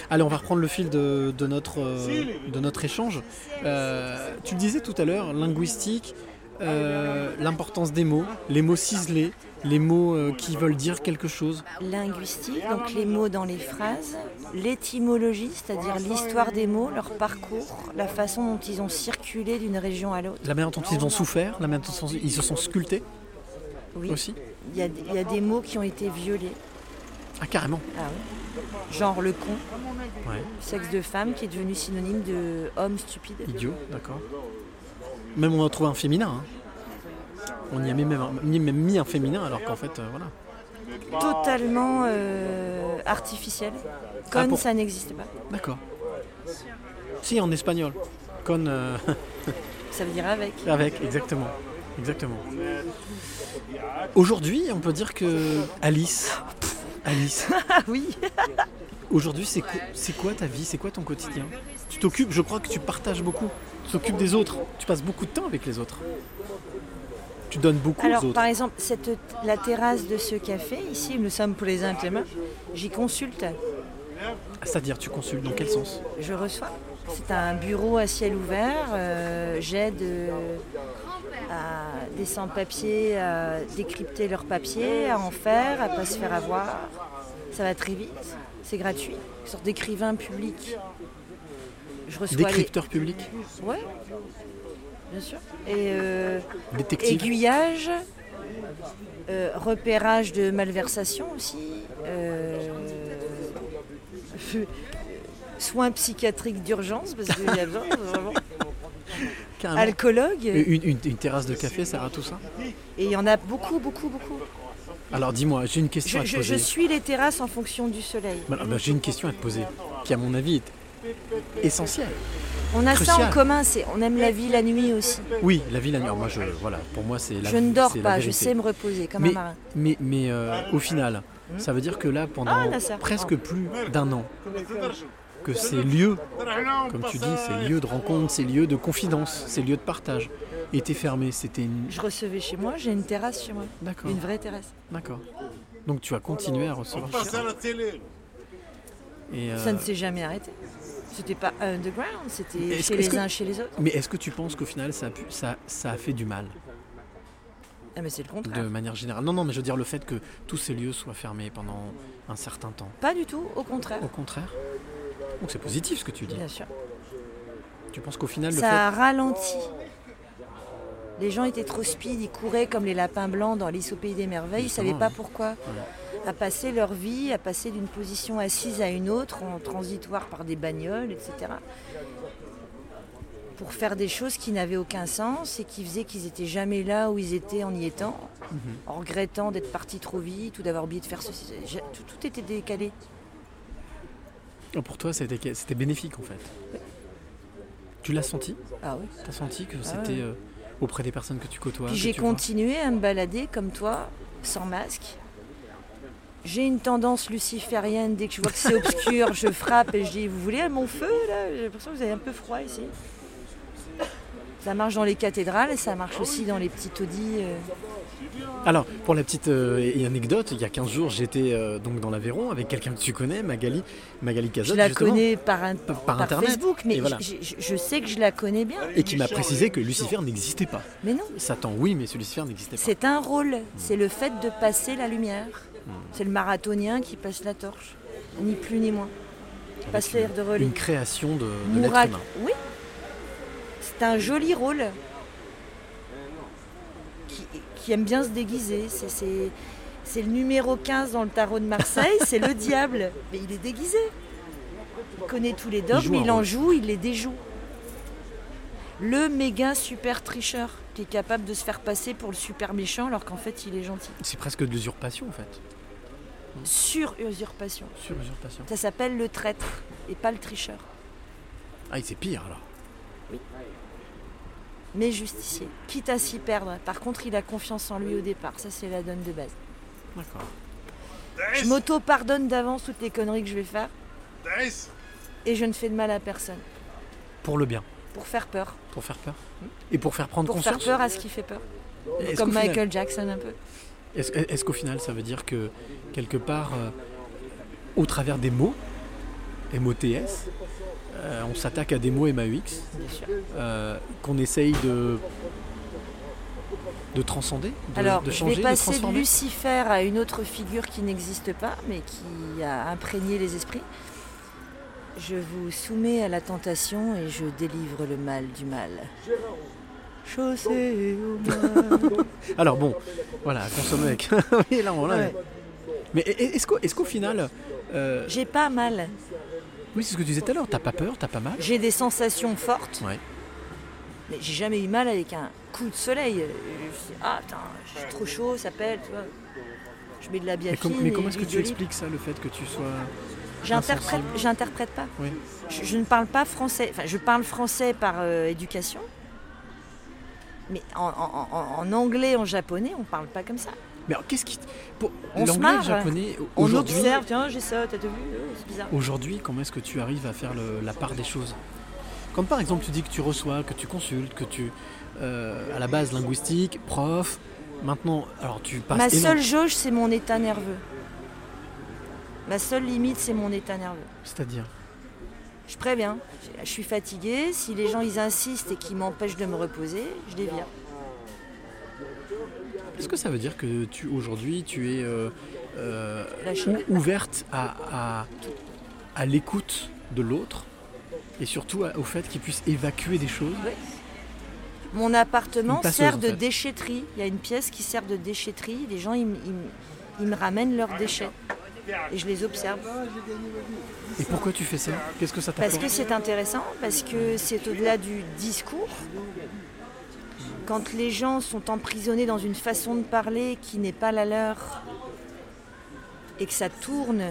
Allez, on va reprendre le fil de, de notre, euh, de notre échange. Euh, tu le disais tout à l'heure, linguistique, l'importance des mots, les mots ciselés, les mots euh, qui veulent dire quelque chose. Linguistique, donc les mots dans les phrases, l'étymologie, c'est-à-dire l'histoire des mots, leur parcours, la façon dont ils ont circulé d'une région à l'autre. La manière dont ils ont souffert, la manière dont ils se sont sculptés Oui. aussi. Il y, a, il y a des mots qui ont été violés. Ah, carrément. Ah oui. Genre le con, Ouais. sexe de femme qui est devenu synonyme de homme stupide. Idiot, d'accord. Même on a trouvé un féminin. hein. On y a mis même, un- on y a même mis un féminin alors qu'en fait, euh, voilà. Totalement euh, artificiel. Con, Ah, pour- ça n'existe pas. D'accord. Si, en espagnol. Con. euh, Ça veut dire avec. avec, exactement. Exactement. Aujourd'hui, on peut dire que Alice. Alice. Ah oui Aujourd'hui, c'est quoi, c'est quoi ta vie? C'est quoi ton quotidien? Tu t'occupes, je crois que tu partages beaucoup. Tu t'occupes des autres. Tu passes beaucoup de temps avec les autres. Tu donnes beaucoup Alors, aux autres. par exemple, cette, la terrasse de ce café, ici, nous sommes pour les intimes, j'y consulte. C'est-à-dire, tu consultes dans quel sens? Je reçois. C'est un bureau à ciel ouvert. euh, J'aide euh, à des sans-papiers à décrypter leurs papiers, à en faire, à pas se faire avoir. Ça va très vite. C'est gratuit. Une sorte d'écrivain public. Je reçois Décrypteur public? Ouais, bien sûr. Et euh, Détective aiguillage, euh, repérage de malversation aussi. euh, soins psychiatriques d'urgence parce qu'il y a besoin vraiment. Alcoologue. Une, une- une terrasse de café sert à tout ça? Et il y en a beaucoup, beaucoup, beaucoup. Alors dis-moi, j'ai une question Je, à te je- poser. je suis les terrasses en fonction du soleil. Bah, j'ai une question à te poser, qui à mon avis est essentielle. On a ça en commun, c'est on aime la vie la nuit aussi. Oui, la vie, la nuit. Moi, je, voilà, pour moi, c'est la je ne dors pas, je sais me reposer comme mais, un marin. Mais, mais euh, au final, ça veut dire que là, pendant Ah, presque plus d'un an, que ces lieux, comme tu dis, ces lieux de rencontre, ces lieux de confidence, ces lieux de partage, étaient fermés. C'était une. Je recevais chez moi, j'ai une terrasse chez moi. D'accord. Une vraie terrasse. D'accord. Donc tu as continué à recevoir. chez toi. Et, euh, Ça ne s'est jamais arrêté. C'était pas underground, c'était chez les que- uns chez les autres. Mais est-ce que tu penses qu'au final, ça a, pu- ça, ça a fait du mal? Ah mais c'est le contraire. de manière générale Non, non, mais je veux dire le fait que tous ces lieux soient fermés pendant un certain temps. Pas du tout, au contraire. Au contraire? Donc c'est positif ce que tu dis. Bien sûr. Tu penses qu'au final, le Ça a fait. ralenti. Les gens étaient trop speed, ils couraient comme les lapins blancs dans Alice au pays des merveilles, ils ne savaient pas pourquoi. À passer leur vie, à passer d'une position assise à une autre, en transitoire par des bagnoles, etc. Pour faire des choses qui n'avaient aucun sens et qui faisaient qu'ils n'étaient jamais là où ils étaient en y étant, Mhm. en regrettant d'être partis trop vite ou d'avoir oublié de faire ceci. Tout, tout était décalé. Oh, Pour toi, c'était c'était bénéfique en fait. Tu l'as senti? Ah oui. Tu as senti que Ah c'était euh, auprès des personnes que tu côtoies Puis que j'ai tu vois? continué à me balader comme toi, sans masque. J'ai une tendance luciférienne, dès que je vois que c'est obscur, je frappe et je dis Vous voulez mon feu là? J'ai l'impression que vous avez un peu froid ici. Ça marche dans les cathédrales et ça marche aussi dans les petits taudis. euh. Alors, pour la petite euh, anecdote, il y a 15 jours, j'étais euh, donc dans l'Aveyron avec quelqu'un que tu connais, Magali, Magali Cazot. Je la justement, connais par, un- par par Internet. Facebook, mais Et voilà. je, je- je sais que je la connais bien. Et qui m'a précisé que Lucifer n'existait pas. Mais non, Satan, oui, mais ce Lucifer n'existait pas. c'est un rôle. C'est le fait de passer la lumière. C'est le marathonien qui passe la torche. Ni plus ni moins. Passer de relais. Une création de, de l'être humain. oui. C'est un joli rôle. Qui, qui aime bien se déguiser. C'est, le numéro 15 dans le tarot de Marseille, c'est le diable. Mais il est déguisé. Il connaît tous les dogmes, un il, en joue, il les déjoue. Le méga super tricheur qui est capable de se faire passer pour le super méchant alors qu'en fait il est gentil. C'est presque de l'usurpation en fait. Sur usurpation. Sur usurpation. Ça s'appelle le traître et pas le tricheur. Ah, c'est pire alors. mais justicier, quitte à s'y perdre. Par contre, il a confiance en lui au départ, ça c'est la donne de base. D'accord. Je m'auto-pardonne d'avance toutes les conneries que je vais faire et je ne fais de mal à personne. Pour le bien, Pour faire peur. pour faire peur. Et pour faire prendre Pour faire conscience. peur à ce qui fait peur. Comme Michael Jackson un peu. Est-ce qu'au final, ça veut dire que quelque part, euh, au travers des mots, MOTS, euh, on s'attaque à des mots MAUX, euh, qu'on essaye de de transcender, de, Alors, de je changer, vais de passer de transformer? Lucifer à une autre figure qui n'existe pas, mais qui a imprégné les esprits. Je vous soumets à la tentation et je délivre le mal du mal. Chaussée au. Alors bon, voilà, consommer avec. oui, là, on l'a. Ouais. Mais est- est-ce qu'au final, euh, J'ai pas mal. oui, c'est ce que tu disais tout à l'heure, t'as pas peur, t'as pas mal J'ai des sensations fortes, Ouais. mais j'ai jamais eu mal avec un coup de soleil. Je ah putain, j'ai trop chaud, ça pèle, tu vois. Je mets de la Mais, biafine. com- mais et comment est-ce que tu expliques ça, le fait que tu sois. J'interprète, j'interprète pas. Oui. Je, je ne parle pas français. Enfin, je parle français par euh, éducation. Mais en, en- en- en anglais, en japonais, on parle pas comme ça. Mais alors, qu'est-ce qui. Pour On l'anglais, le japonais, On observe, tiens, j'ai ça, t'as vu, euh, c'est bizarre. Aujourd'hui, comment est-ce que tu arrives à faire le- la part des choses? Quand par exemple tu dis que tu reçois, que tu consultes, que tu. euh, à la base linguistique, prof, maintenant, alors tu passes. Ma seule jauge, c'est mon état nerveux. Ma seule limite, c'est mon état nerveux. C'est-à-dire? Je préviens, je- suis fatiguée. Si les gens ils insistent et qu'ils m'empêchent de me reposer, je les vire. Est-ce que ça veut dire que tu aujourd'hui tu es euh, euh, ouverte à, à, à l'écoute de l'autre et surtout au fait qu'il puisse évacuer des choses? Mon appartement passeuse, sert en de fait. déchetterie. Il y a une pièce qui sert de déchetterie. Les gens, ils, ils me- ils me ramènent leurs déchets. Et je les observe. Et pourquoi tu fais ça? Qu'est-ce que ça Parce t'apporte que c'est intéressant, parce que c'est au-delà du discours. Quand les gens sont emprisonnés dans une façon de parler qui n'est pas la leur, et que ça tourne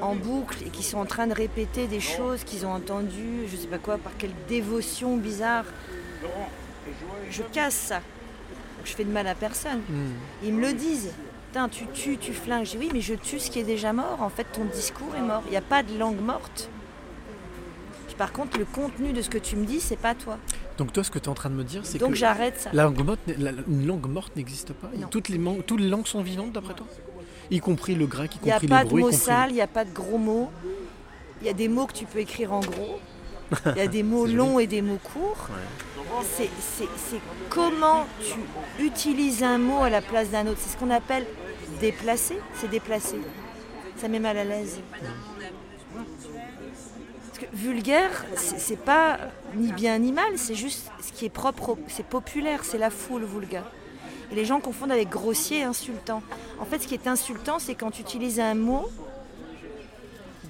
en boucle, et qu'ils sont en train de répéter des choses qu'ils ont entendues, je sais pas quoi, par quelle dévotion bizarre, je casse ça. Je fais de mal à personne. Hmm. Ils me le disent. Putain, tu tues, tu flingues. Je dis oui, mais je tue ce qui est déjà mort. En fait, ton discours est mort. Il n'y a pas de langue morte. Par contre, le contenu de ce que tu me dis, c'est pas toi. Donc toi ce que tu es en train de me dire c'est que Donc j'arrête ça. la langue morte, la- une langue morte n'existe pas Non. toutes les, toutes les langues sont vivantes d'après toi? Y compris le grec, y Il n'y a compris pas de mots compris... sales, il n'y a pas de gros mots. Il y a des mots que tu peux écrire en gros. Il y a des mots longs et des mots courts. C'est comment tu utilises un mot à la place d'un autre. C'est ce qu'on appelle déplacer. C'est déplacer. Ça met mal à l'aise. Parce que vulgaire, c'est pas ni bien ni mal, c'est juste ce qui est propre, c'est populaire, c'est la foule vulgaire. Et les gens confondent avec grossier et insultant. En fait, ce qui est insultant, c'est quand tu utilises un mot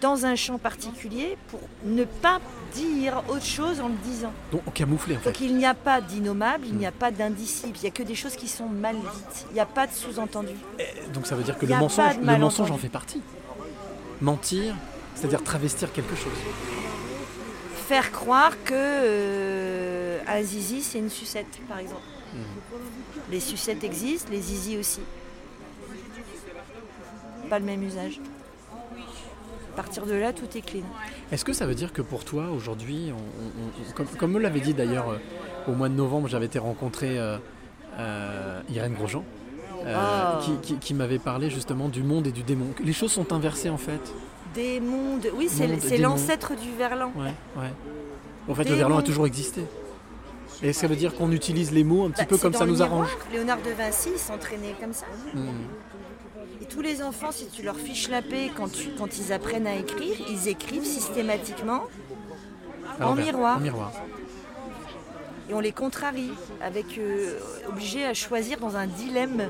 dans un champ particulier pour ne pas dire autre chose en le disant. Donc camouflé en fait. Donc il n'y a pas d'innommable, il n'y a pas d'indicible, il n'y a que des choses qui sont mal dites. Il n'y a pas de sous-entendu. Donc ça veut dire que le mensonge, le mensonge en fait partie. Mentir, c'est-à-dire travestir quelque chose. Faire croire que euh, un zizi c'est une sucette, par exemple. Les sucettes existent, les zizi aussi. Pas le même usage. Partir de là, tout est clean. Est-ce que ça veut dire que pour toi aujourd'hui, comme, comme me l'avait dit d'ailleurs euh, au mois de novembre, j'avais été rencontré euh, euh, Irène Grosjean, euh, Ah. qui, qui- qui m'avait parlé justement du monde et du démon. Les choses sont inversées en fait. Des mondes. Oui, c'est l'ancêtre du verlan. Ouais, ouais. En fait, le verlan a toujours existé. Et ça veut dire qu'on utilise les mots un petit Bah, peu comme ça nous miroir. arrange. Léonard de Vinci s'entraînait comme ça. Hmm. Tous les enfants, si tu leur fiches la paix quand, tu- quand ils apprennent à écrire, ils écrivent systématiquement en miroir. En miroir. Et on les contrarie, avec euh, obligés à choisir dans un dilemme.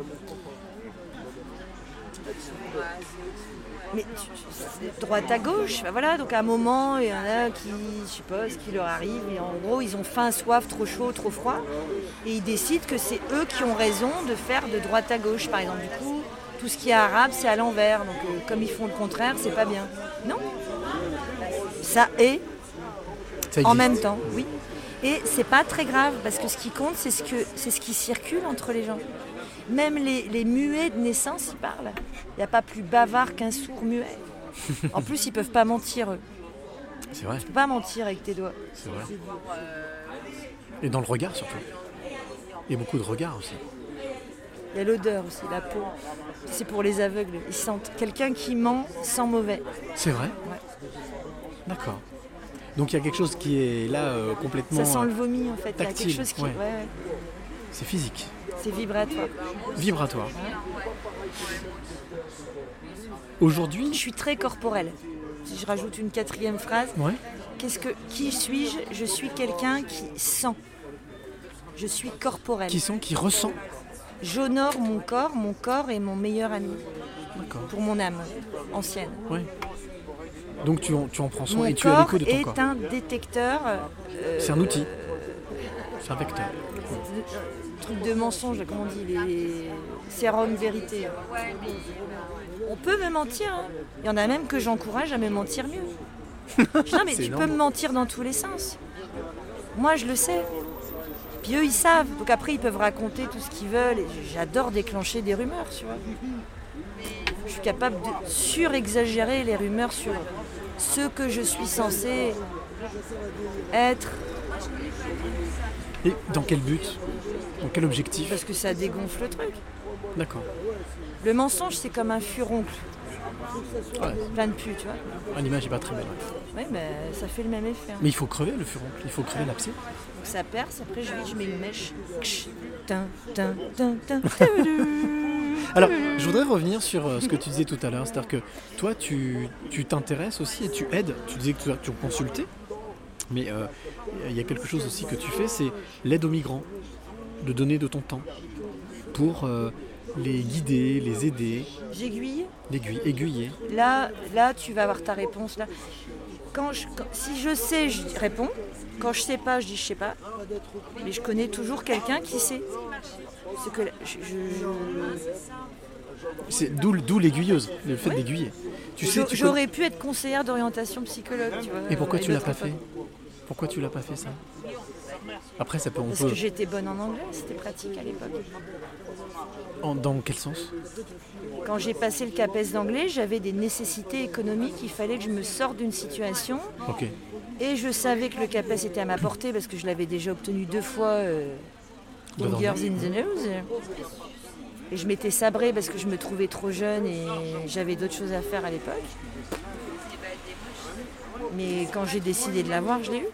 Mais tu- tu- c'est droite à gauche, bah voilà, donc à un moment, il y en a qui, je sais pas ce qui leur arrive, et en gros, ils ont faim, soif, trop chaud, trop froid, et ils décident que c'est eux qui ont raison de faire de droite à gauche, par exemple. Du coup, tout ce qui est arabe, c'est à l'envers, donc euh, comme ils font le contraire, c'est pas bien. Non Ça est Ça en même temps, oui. Et c'est pas très grave parce que ce qui compte, c'est ce, que, c'est ce qui circule entre les gens. Même les, les muets de naissance, ils parlent. Il n'y a pas plus bavard qu'un sourd muet. En plus, ils peuvent pas mentir, eux. C'est vrai, Tu peux pas mentir avec tes doigts. c'est vrai. Et dans le regard surtout. Il y a beaucoup de regards aussi. Il y a l'odeur aussi, la peau. C'est pour les aveugles. Ils sentent. Quelqu'un qui ment sent mauvais. C'est vrai Ouais. D'accord. Donc il y a quelque chose qui est là euh, complètement. Ça sent euh, le vomi, en fait. Il y a tactile, quelque chose qui. ouais. ouais, ouais. C'est physique, C'est vibratoire. vibratoire. Je Aujourd'hui, suis très corporelle. Si je rajoute une quatrième phrase. Qu'est-ce que, qui suis-je? Je suis quelqu'un qui sent. Je suis corporel. Qui sent, qui ressent. J'honore mon corps. Mon corps est mon meilleur ami pour mon âme ancienne. Ouais. Donc tu en, tu en prends soin Mon et tu as l'écho de ton est corps. un détecteur. euh, C'est un outil. C'est un vecteur. truc de mensonge, comment on dit, les sérum vérité. On peut me mentir. hein. Il y en a même que j'encourage à me mentir mieux. non mais tu peux me mentir dans tous les sens. Moi je le sais. Puis eux ils savent. Donc après ils peuvent raconter tout ce qu'ils veulent. Et j'adore déclencher des rumeurs, tu vois. Je suis capable de surexagérer les rumeurs sur ce que je suis censé être Et dans quel but? Dans quel objectif? Parce que ça dégonfle le truc. D'accord. Le mensonge, c'est comme un furoncle. Ouais. Plein de pu, tu vois. Ah, L'image est pas très belle. Oui, mais ça fait le même effet. hein. Mais il faut crever le furoncle, il faut crever l'abcès. Donc ça perce, après je, je mets une mèche. Tin, tin, tin. Alors, je voudrais revenir sur euh, ce que tu disais tout à l'heure, c'est-à-dire que toi, tu tu t'intéresses aussi et tu aides. Tu disais que tu as tu consultais, mais euh, il y a quelque chose aussi que tu fais, c'est l'aide aux migrants, de donner de ton temps pour euh, les guider, les aider, J'aiguille. l'aiguiller, aiguiller. Là, là, tu vas avoir ta réponse. Là. Quand je, quand- si je sais, je réponds. Quand je sais pas, je dis je sais pas. Mais je connais toujours quelqu'un qui sait. C'est que je- je- C'est d'où d'où l'aiguilleuse, le fait d'aiguiller. Tu je- sais, tu j'aurais pu être conseillère d'orientation psychologue, tu vois. connais- Et pourquoi tu l'as pas fait. Pourquoi tu l'as pas fait ça? Après, ça peut, Parce peut. que j'étais bonne en anglais, c'était pratique à l'époque. En- dans quel sens? Quand j'ai passé le CAPES d'anglais, j'avais des nécessités économiques, il fallait que je me sorte d'une situation. Et je savais que le CAPES était à ma portée parce que je l'avais déjà obtenu deux fois euh. Fingers in the Nose. Et je m'étais sabrée parce que je me trouvais trop jeune et j'avais d'autres choses à faire à l'époque. Mais quand j'ai décidé de l'avoir, je l'ai eu.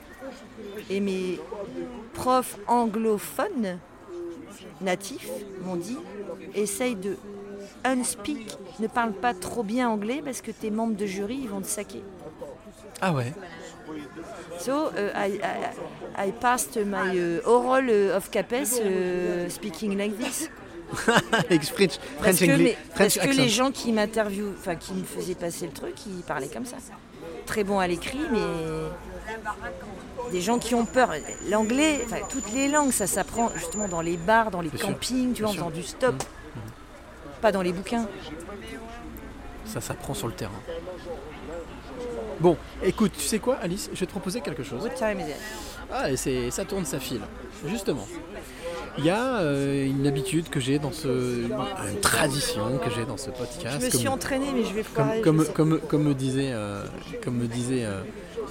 Et mes profs anglophones natifs m'ont dit essaye de unspeak, ne parle pas trop bien anglais parce que tes membres de jury ils vont te saquer. Ah ouais. So uh, I, I, I passed my uh, oral uh, of CAPES uh, speaking like this. French, Parce que, mes- parce que les gens qui m'interviewent, enfin qui me faisaient passer le truc, ils parlaient comme ça. Très bon à l'écrit, mais des gens qui ont peur. L'anglais, enfin toutes les langues, ça s'apprend justement dans les bars, dans les Bien sûr, campings, tu vois, en faisant du stop. Pas dans les bouquins. Ça s'apprend sur le terrain. Bon, écoute, tu sais quoi, Alice? Je vais te proposer quelque chose. Ah, et c'est, ça tourne, ça file. Justement. Il y a euh, une habitude que j'ai dans ce. une tradition que j'ai dans ce podcast. Je me comme- suis entraînée, mais je vais Comme, comme, sais. comme, comme me disait, euh, comme me disait euh,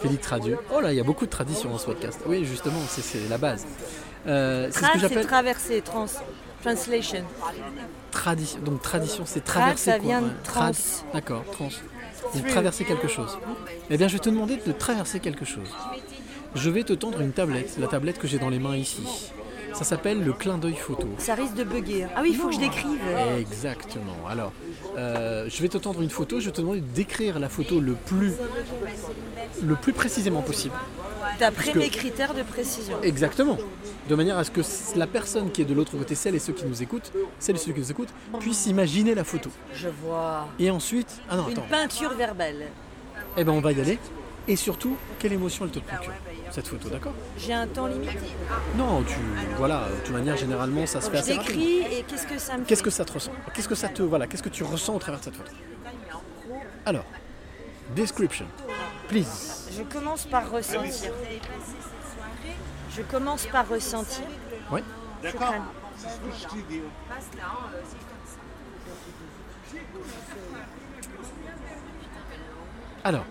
Félix Radieux. Oh là, il y a beaucoup de traditions dans ce podcast. Oui, justement, c'est, la base. Euh, c'est ce Tra, que j'appelle. traverser, trans. Translation. Tradition. Donc tradition, c'est Tra, traverser ça quoi vient de trans. D'accord, trans. Donc traverser quelque chose. Eh bien, je vais te demander de traverser quelque chose. Je vais te tendre une tablette, la tablette que j'ai dans les mains ici. Ça s'appelle le clin d'œil photo. Ça risque de bugger. Ah oui, il faut que je l'écrive. Exactement. Alors, euh, je vais te tendre une photo. Je vais te demander de décrire la photo le plus, le plus précisément possible. D'après mes critères de précision. Exactement. De manière à ce que la personne qui est de l'autre côté, celles et ceux qui nous écoutent, celles et ceux qui nous écoutent, puissent imaginer la photo. Je vois. Et ensuite, ah non, Une attends. peinture verbale. Eh ben, on va y aller. Et surtout, quelle émotion elle te procure cette photo, d'accord J'ai un temps limité. Non, tu, voilà, de toute manière, généralement, ça se Donc fait assez rapidement. et qu'est-ce que ça me Qu'est-ce que ça te ressent Qu'est-ce que ça te, voilà, qu'est-ce que tu ressens au travers de cette photo Alors, description, please. Je commence par ressentir. Je commence par ressentir. Oui. Shukran. Alors.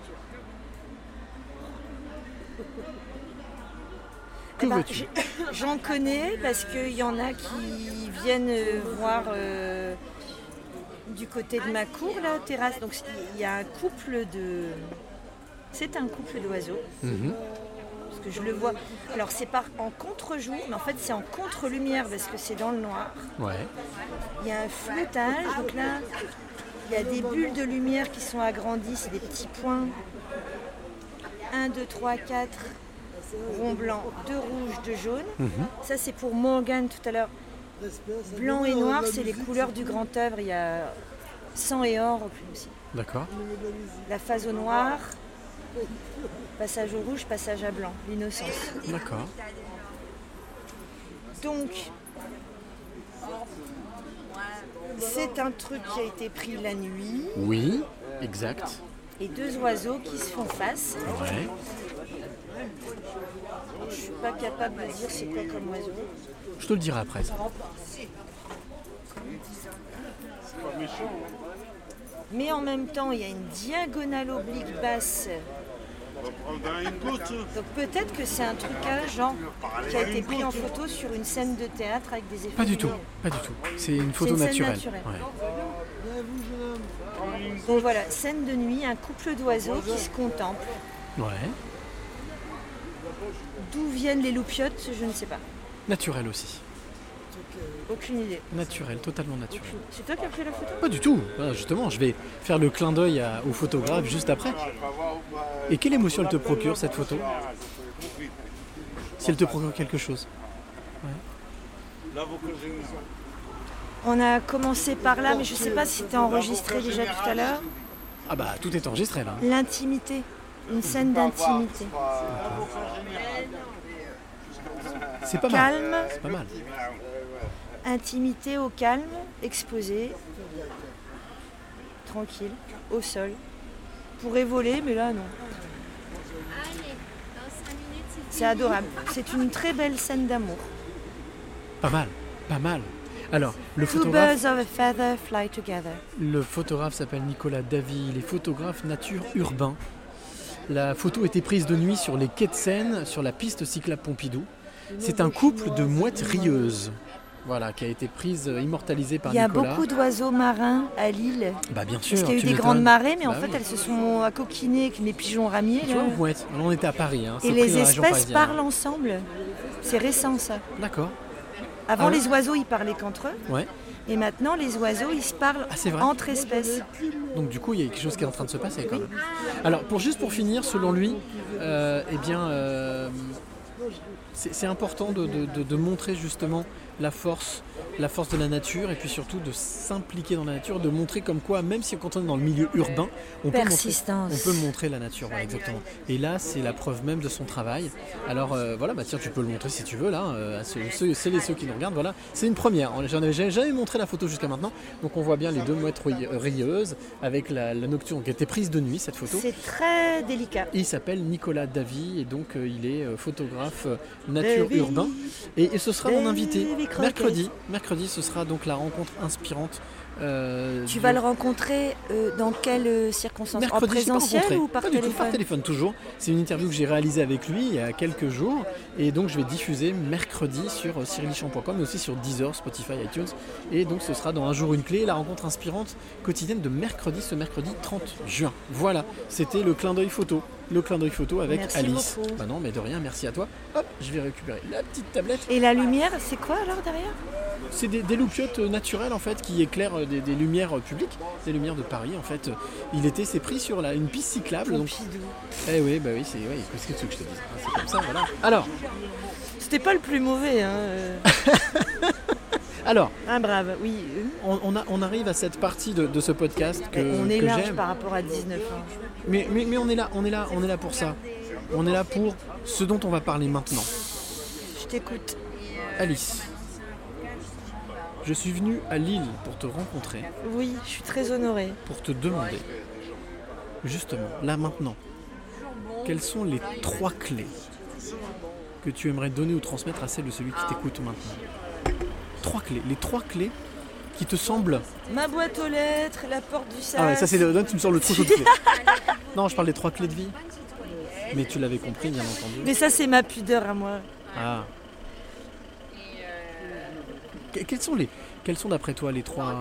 Que Eh ben, veux-tu? J'en connais parce qu'il y en a qui viennent euh, voir euh, du côté de ma cour, là, terrasse. Donc il y a un couple de. C'est un couple d'oiseaux. Parce que je le vois. Alors c'est pas en contre-jour, mais en fait c'est en contre-lumière parce que c'est dans le noir. Ouais. Il y a un flottage, donc là, il y a des bulles de lumière qui sont agrandies, c'est des petits points. 1, 2, 3, 4, rond blanc, 2 rouges, 2 jaunes. Mhm. Ça c'est pour Morgan tout à l'heure. Blanc et noir, c'est les couleurs du grand œuvre. Il y a sang et or aussi. D'accord. La phase au noir, passage au rouge, passage à blanc, l'innocence. D'accord. Donc, c'est un truc qui a été pris la nuit Oui, exact. et deux oiseaux qui se font face. Ouais. Je suis pas capable de dire c'est quoi comme oiseau. Je te le dirai après. ça. Mais en même temps, il y a une diagonale oblique basse. Donc peut-être que c'est un trucage genre qui a été pris en photo sur une scène de théâtre avec des effets. Pas du tout, pas du tout. C'est une photo une naturelle. naturelle. Ouais. Donc voilà, scène de nuit, un couple d'oiseaux qui se contemplent. Ouais. D'où viennent les loupiottes, je ne sais pas. Naturel aussi. Aucune idée. Naturel, totalement naturel. C'est toi qui as pris la photo? Pas du tout. Voilà, justement, je vais faire le clin d'œil à- au photographe juste après. Et quelle émotion elle te procure cette photo? Si elle te procure quelque chose. On a commencé par là, mais je ne sais pas si c'était enregistré déjà tout à l'heure. Ah bah tout est enregistré là. L'intimité, une scène d'intimité. C'est pas mal. Calme, C'est pas mal. intimité au calme, exposé, tranquille, au sol. Pourrait voler, mais là non. C'est adorable. C'est une très belle scène d'amour. Pas mal. Pas mal. Alors, le Two photographe, birds of a feather fly together. le photographe s'appelle Nicolas Davy. Il est photographe nature urbain. La photo a été prise de nuit sur les quais de Seine, sur la piste cyclable Pompidou. C'est un couple de mouettes rieuses. Voilà, qui a été prise, euh, immortalisée par Il y a Nicolas. beaucoup d'oiseaux marins à Lille. Bah bien sûr. Parce qu'il y a eu des grandes marées, mais en Bah fait elles se sont accoquinées avec les pigeons ramiers. Tu là. vois, mouettes. Alors, on était à Paris. Hein. Et les espèces parlent ensemble. C'est récent ça. D'accord. Avant Ah ouais les oiseaux ils parlaient qu'entre eux. Ouais. Et maintenant les oiseaux ils se parlent Ah, entre espèces. Donc du coup, il y a quelque chose qui est en train de se passer quand même. Alors, pour juste pour finir, selon lui, euh, eh bien, euh, c'est c'est important de, de- de- de montrer justement la force, la force de la nature, et puis surtout de s'impliquer dans la nature, de montrer comme quoi, même si quand on est dans le milieu urbain, on peut montrer, Persistance. on peut montrer la nature, voilà, exactement. Et là, c'est la preuve même de son travail. Alors euh, voilà, bah tiens, tu peux le montrer si tu veux là, euh, à ceux, ceux- celles et ceux qui nous regardent. Voilà, c'est une première. J'en avais jamais- montré la photo jusqu'à maintenant. Donc on voit bien les deux mouettes ri- rieuses avec la, la nocturne qui a été prise de nuit cette photo. C'est très délicat. Il s'appelle Nicolas Davy et donc euh, il est euh, photographe euh, nature urbain et, et ce sera mon invité. Mercredi, ce sera donc la rencontre inspirante. Euh, Tu vas le rencontrer euh, dans quelles euh, circonstances? En Mercredi, pas présentiel ou par Pas du tout, téléphone par téléphone? toujours. C'est une interview que j'ai réalisée avec lui il y a quelques jours et donc je vais diffuser mercredi sur cyrilichamp.com mais aussi sur Deezer, Spotify, iTunes et donc ce sera dans un jour une clé la rencontre inspirante quotidienne de mercredi ce mercredi 30 juin. Voilà, c'était le clin d'œil photo. Le clin d'œil photo avec Merci Alice. beaucoup. Bah non mais de rien, merci à toi. Hop, je vais récupérer la petite tablette. Et la lumière, c'est quoi alors derrière? C'est des, des loupiottes naturelles en fait qui éclairent des, des lumières euh, publiques, des lumières de Paris en fait. Il était c'est pris sur la, une piste cyclable. Donc... Eh oui, bah oui, c'est oui, qu'est-ce que tu veux que je te dise? Hein, C'est comme ça, voilà. Alors, C'était pas le plus mauvais, hein. euh. alors, Ah brave, oui. on, on a- on arrive à cette partie de, de ce podcast que, on est que large par rapport à 19 ans. Mais, mais, mais on est là, on est là, on est là pour ça. On est là pour ce dont on va parler maintenant. Je t'écoute. Alice, je suis venu à Lille pour te rencontrer, Oui, je suis très honorée. pour te demander, justement, là maintenant, quelles sont les trois clés que tu aimerais donner ou transmettre à celle de celui qui t'écoute maintenant? Trois clés, les trois clés qui te semblent Ma boîte aux lettres, la porte du sas. Ah ouais, ça c'est le. Là, tu me sors le trousseau de clés. non, je parle des trois clés de vie. Mais tu l'avais compris, bien entendu. Mais ça, c'est ma pudeur à moi. Ah. Que- Quels sont les. Quels sont d'après toi les trois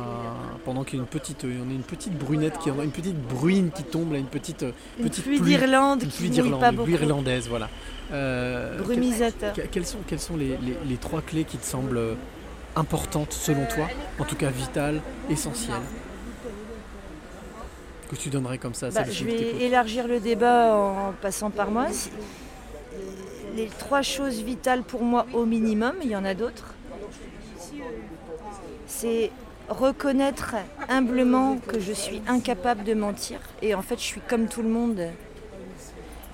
pendant qu'il y a une petite on a une petite brunette qui une petite bruine qui tombe là une petite euh, Une petite pluie pluie- d'Irlande une pluie d'Irlande une pluie irlandaise voilà Euh, Brumisateur. que- quelles sont quelles sont les, les- les trois clés qui te semblent importantes selon toi en tout cas vitales essentielles? Que tu donnerais comme ça Bah, je vais élargir le débat en passant par moi. Les trois choses vitales pour moi au minimum, il y en a d'autres. C'est reconnaître humblement que je suis incapable de mentir. Et en fait, je suis comme tout le monde.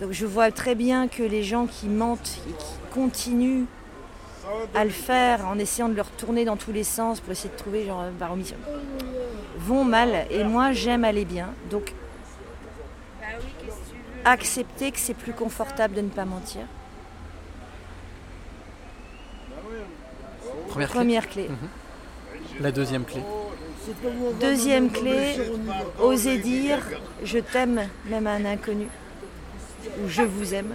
Donc je vois très bien que les gens qui mentent et qui continuent à le faire en essayant de leur tourner dans tous les sens pour essayer de trouver genre par omission vont mal. Et moi j'aime aller bien. Donc accepter que c'est plus confortable de ne pas mentir. Première clé. Première clé la deuxième clé. Deuxième clé oser dire je t'aime même à un inconnu. Ou je vous aime.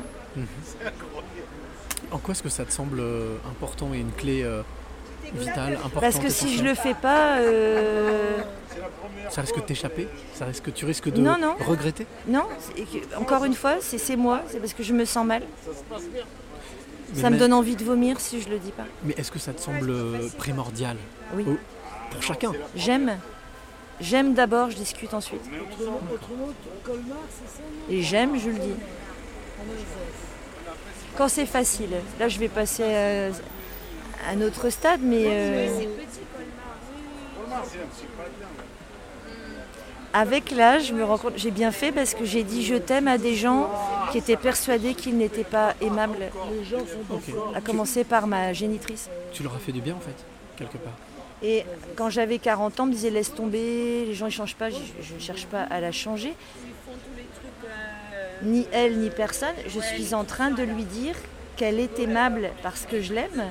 En quoi est-ce que ça te semble euh, important et une clé euh, vitale importante parce que si je essentielle le fais pas euh, ça risque de t'échapper ça risque que tu risques de Non, non. regretter non encore une fois c'est c'est moi c'est parce que je me sens mal Mais ça me donne envie de vomir si je le dis pas Mais est-ce que ça te semble euh, primordial? Oui. Au- Pour chacun? J'aime. J'aime d'abord, je discute ensuite. Et j'aime, je le dis. Quand c'est facile. Là, je vais passer à un autre stade, mais euh, avec l'âge, je me rends compte, j'ai bien fait parce que j'ai dit je t'aime à des gens qui étaient persuadés qu'ils n'étaient pas aimables. À commencer par ma génitrice. Tu leur as fait du bien en fait, quelque part. Et quand j'avais 40 ans, on me disait laisse tomber, les gens ne changent pas, je ne cherche pas à la changer. Ni elle, ni personne. Je suis en train de lui dire qu'elle est aimable parce que je l'aime.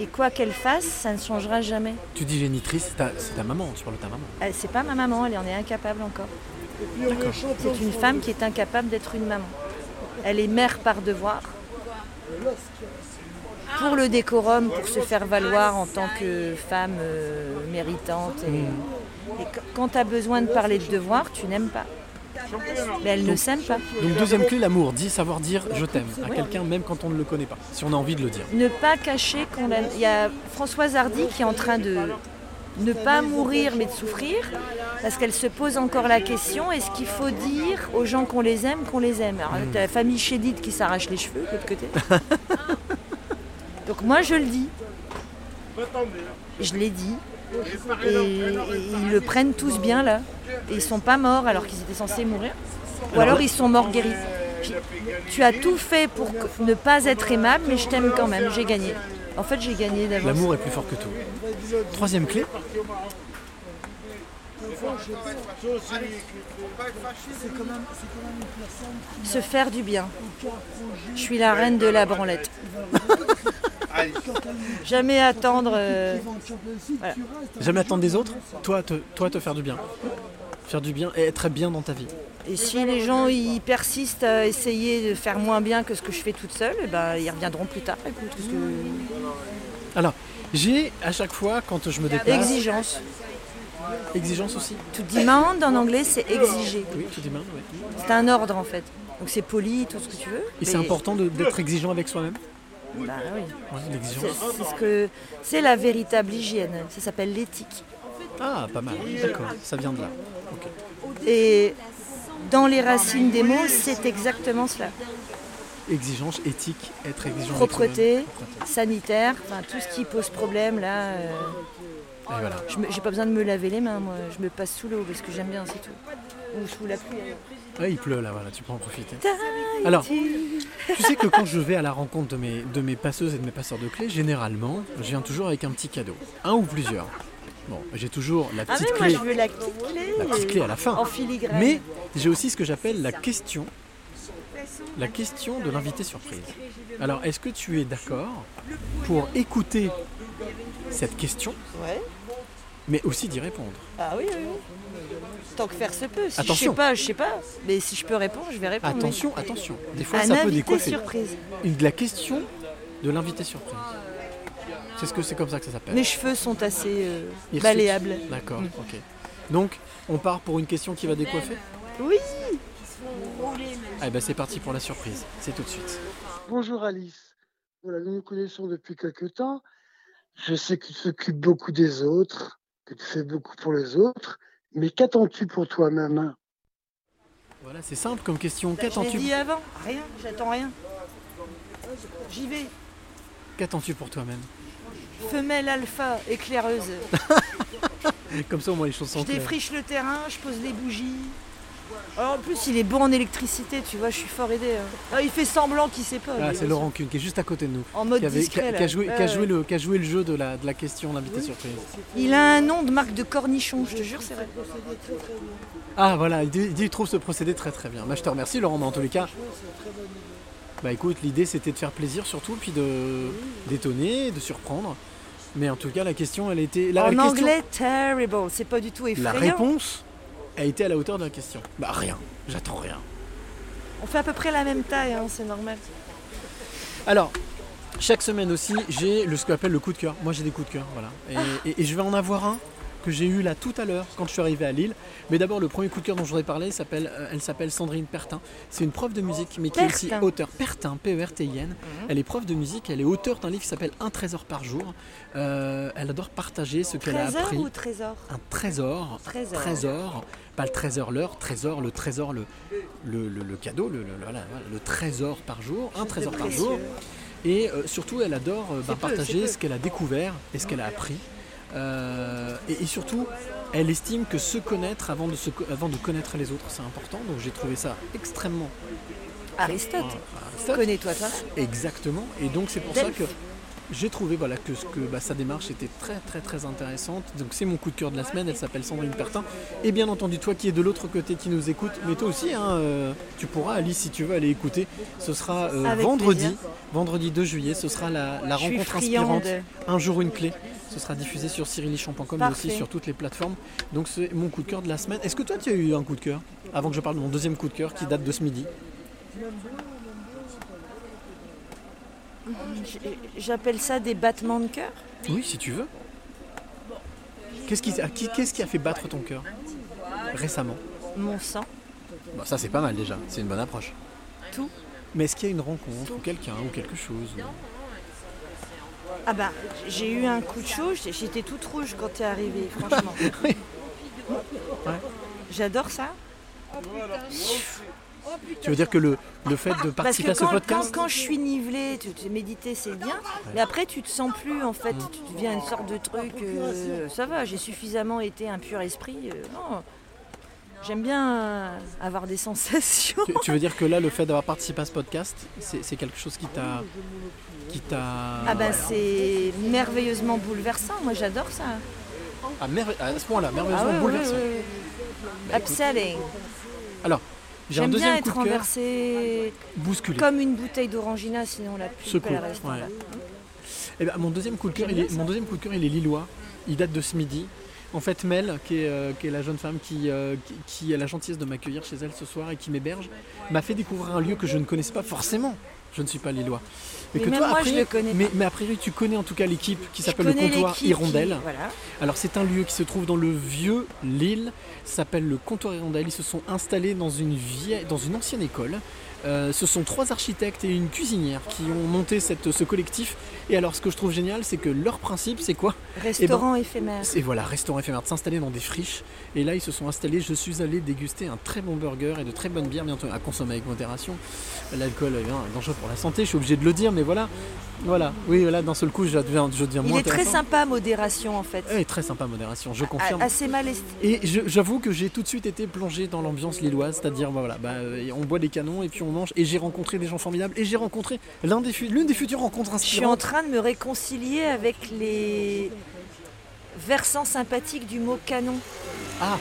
Et quoi qu'elle fasse, ça ne changera jamais. Tu dis génitrice, c'est ta, maman, tu parles de ta maman. Elle- C'est pas ma maman, elle en est incapable encore. C'est une femme qui est incapable d'être une maman. Elle est mère par devoir. Pour le décorum, pour se faire valoir en tant que femme euh, méritante. Et, et qu- quand tu as besoin de parler de devoir, tu n'aimes pas. Mais elle ne s'aime pas. Donc deuxième clé, l'amour. Dis, savoir dire je t'aime à quelqu'un même quand on ne le connaît pas, si on a envie de le dire. Ne pas cacher qu'on l'aime. Il y a Françoise Hardy qui est en train de ne pas mourir mais de souffrir parce qu'elle se pose encore la question est-ce qu'il faut dire aux gens qu'on les aime qu'on les aime? Alors t'as la famille Chédid qui s'arrache les cheveux de l'autre côté. Donc moi je le dis. Je l'ai dit. Et ils le prennent tous bien là. Et ils sont pas morts alors qu'ils étaient censés mourir. Ou alors ils sont morts guéris. Puis, Tu as tout fait pour ne pas être aimable, mais je t'aime quand même. J'ai gagné. En fait, j'ai gagné d'avance. L'amour est plus fort que tout. Troisième clé, Se faire du bien. Je suis la reine de la branlette. Jamais attendre. euh, voilà. Jamais attendre des autres, toi te, toi te faire du bien. Faire du bien et être bien dans ta vie. Et si les gens ils persistent à essayer de faire moins bien que ce que je fais toute seule, eh ben, ils reviendront plus tard. Écoute, parce que- Alors, j'ai à chaque fois quand je me déplace. Exigence. Exigence aussi To demand en anglais, c'est exiger. Oui, tout est bien, oui. C'est un ordre en fait. Donc c'est poli, tout ce que tu veux. Et c'est important d'être exigeant avec soi-même Bah oui. Ouais, l'exigence. c'est ce que c'est la véritable hygiène. Ça s'appelle l'éthique. Ah, pas mal, d'accord, ça vient de là. Et dans les racines des mots, c'est exactement cela. Exigence, éthique, être exigeant Propreté, sanitaire, enfin tout ce qui pose problème là. euh, Et voilà. je J'ai pas besoin de me laver les mains, moi. Je me passe sous l'eau parce que j'aime bien, c'est tout. Ou sous la pluie. Ah, il pleut là, voilà, tu peux en profiter. Alors, tu sais que quand je vais à la rencontre de mes, de mes passeuses et de mes passeurs de clés, généralement, je viens toujours avec un petit cadeau. Un ou plusieurs. Bon, j'ai toujours la Ah petite mais moi clé. je veux la petite clé. La petite clé à la fin. En filigrane. Mais j'ai aussi ce que j'appelle la question. La question de l'invité surprise. Alors, est-ce que tu es d'accord pour écouter cette question, Ouais. mais aussi d'y répondre? Ah oui, oui, oui. Tant que faire se peut. Si je Attention. sais pas, je sais pas. Mais si je peux répondre, je vais répondre. oui. Attention, attention. Des fois, Un ça peut décoiffer. surprise. Une, la question de l'invité surprise. C'est ce que c'est comme ça que ça s'appelle. Mes cheveux sont assez euh, malléables. D'accord, Mm. ok. Donc, on part pour une question qui va décoiffer? Oui. Ah ben c'est parti pour la surprise. C'est tout de suite. Bonjour Alice. Voilà, nous nous connaissons depuis quelque temps. Je sais que tu t'occupes beaucoup des autres, que tu fais beaucoup pour les autres, mais qu'attends-tu pour toi-même? Voilà, c'est simple comme question. Bah, je l'ai Qu'attends-tu dit avant. Rien, j'attends rien. J'y vais. Qu'attends-tu pour toi-même? Femelle alpha éclaireuse. Comme ça, au moins, les choses sont Je claires. défriche le terrain, je pose les bougies. Alors en plus, il est bon en électricité, tu vois, je suis fort aidé. hein. Ah, il fait semblant qu'il sait pas. Ah, lui, c'est aussi. Laurent Kuhn qui est juste à côté de nous. En mode qui, avait- discret, qui a, là. qui a joué, Ouais, qui a ouais. joué le, qui a joué le jeu de la, de la question, l'invité surprise. Il a un nom de marque de cornichon, je te jure, c'est vrai. Ah voilà, il dit, il dit qu'il trouve ce procédé très très bien. Bah, je te remercie Laurent, mais en tous les cas, bah écoute, l'idée c'était de faire plaisir surtout, puis de d'étonner, de surprendre. Mais en tout cas, la question, elle était. La, en anglais, terrible, c'est pas du tout la effrayant. réponse a été à la hauteur de la question. Bah rien, j'attends rien. On fait à peu près la même taille, hein, c'est normal. Alors, chaque semaine aussi, j'ai le, ce qu'on appelle le coup de cœur. Moi, j'ai des coups de cœur, voilà. Et, Ah. et- et je vais en avoir un que j'ai eu là tout à l'heure quand je suis arrivé à Lille. Mais d'abord, le premier coup de cœur dont je voudrais parler, s'appelle, euh, elle s'appelle Sandrine Pertin. C'est une prof de musique, mais qui est aussi auteur. Pertin, P-E-R-T-I-N. Elle est prof de musique, elle est auteure d'un livre qui s'appelle Un trésor par jour. Euh, elle adore partager ce qu'elle a Trésor appris. ou trésor? Un trésor. Trésor. Trésor. Pas le trésor l'heure, trésor, le trésor, le, le, le- le cadeau, le, voilà, trésor par jour, un trésor par jour. Et euh, surtout, elle adore bah, peu, partager ce qu'elle a découvert et ce qu'elle a appris. Euh, et, et surtout, elle estime que se connaître avant de, se co- avant de connaître les autres, c'est important. Donc j'ai trouvé ça extrêmement. Aristote. Aristote. Connais-toi toi. Exactement. Et donc c'est pour ça que j'ai trouvé voilà, que, que bah, sa démarche était très très très intéressante. Donc c'est mon coup de cœur de la semaine, elle s'appelle Sandrine Pertin. Et bien entendu toi qui es de l'autre côté qui nous écoute, mais toi aussi, hein, euh, tu pourras Alice si tu veux aller écouter. Ce sera euh, vendredi, plaisir. vendredi 2 juillet, ce sera la, rencontre inspirante. Un jour une clé. Ce sera diffusé sur cyrilichamp.com mais aussi sur toutes les plateformes. Donc c'est mon coup de cœur de la semaine. Est-ce que toi tu as eu un coup de cœur Avant que je parle de mon deuxième coup de cœur qui date de ce midi? J'appelle ça des battements de cœur. Oui, si tu veux. Qu'est-ce qui, qui- qu'est-ce qui a fait battre ton cœur récemment? Mon sang. Bon, ça c'est pas mal déjà, c'est une bonne approche. Tout. Mais est-ce qu'il y a une rencontre ou quelqu'un ou quelque chose? Ou- Ah bah, j'ai eu un coup de chaud, j'étais- j'étais toute rouge quand t'es arrivé, franchement. J'adore ça. Tu veux dire que le, le fait de Parce que participer à ce podcast quand, quand je suis nivelée, tu, tu- méditer c'est bien, mais après tu te sens plus en fait, tu deviens une sorte de truc, euh, ça va, j'ai suffisamment été un pur esprit. euh, non. J'aime bien euh, avoir des sensations. tu, tu veux dire que là, le fait d'avoir participé à ce podcast, c'est, quelque chose qui t'a. qui t'a. Ah bah c'est merveilleusement bouleversant, moi j'adore ça. Ah, à ce point-là, merveilleusement Ah ouais, bouleversant. ouais, ouais. Upsetting. Alors, j'ai un bien être de renversé Bousculé. comme une bouteille d'orangina, sinon la reste en ouais. bas. Eh ben, mon deuxième coup de cœur, il est, mon deuxième coup de cœur, il est lillois. Il date de ce midi. En fait, Mel, qui est, euh, qui est la jeune femme qui, euh, qui, qui a la gentillesse de m'accueillir chez elle ce soir et qui m'héberge, m'a fait découvrir un lieu que je ne connaissais pas forcément. Je ne suis pas lillois. Mais que même toi, moi, après- je le connais mais, pas. mais a priori, tu connais en tout cas l'équipe qui s'appelle le comptoir qui- Hirondelle. Voilà. Alors c'est un lieu qui se trouve dans le vieux Lille, s'appelle le comptoir Hirondelle. Ils se sont installés dans une, vieille, dans une ancienne école. Euh, ce sont trois architectes et une cuisinière qui ont monté cette, ce collectif. Et alors ce que je trouve génial, c'est que leur principe, c'est quoi? Restaurant Eh ben, éphémère. Et voilà, restaurant éphémère, de s'installer dans des friches. Et là, ils se sont installés. Je suis allé déguster un très bon burger et de très bonnes bières, bientôt à consommer avec modération. L'alcool est bien dangereux pour la santé, je suis obligé de le dire, mais voilà. Voilà, oui, là, d'un seul coup, je deviens, je deviens Il moins est très sympa, modération en fait. Eh, très sympa, modération, je confirme. A- Assez mal est- Et j'avoue que j'ai tout de suite été plongé dans l'ambiance lilloise, c'est-à-dire bah, voilà, bah, on boit des canons et puis on mange. Et j'ai rencontré des gens formidables. Et j'ai rencontré l'un des l'une des futures rencontres Je suis inspirantes. en train de me réconcilier avec les versants sympathiques du mot canon, Ah,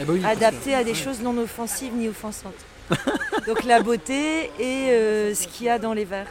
eh oui, que- adapté à des choses non offensives ni offensantes. Donc la beauté et euh, ce qu'il y a dans les verres.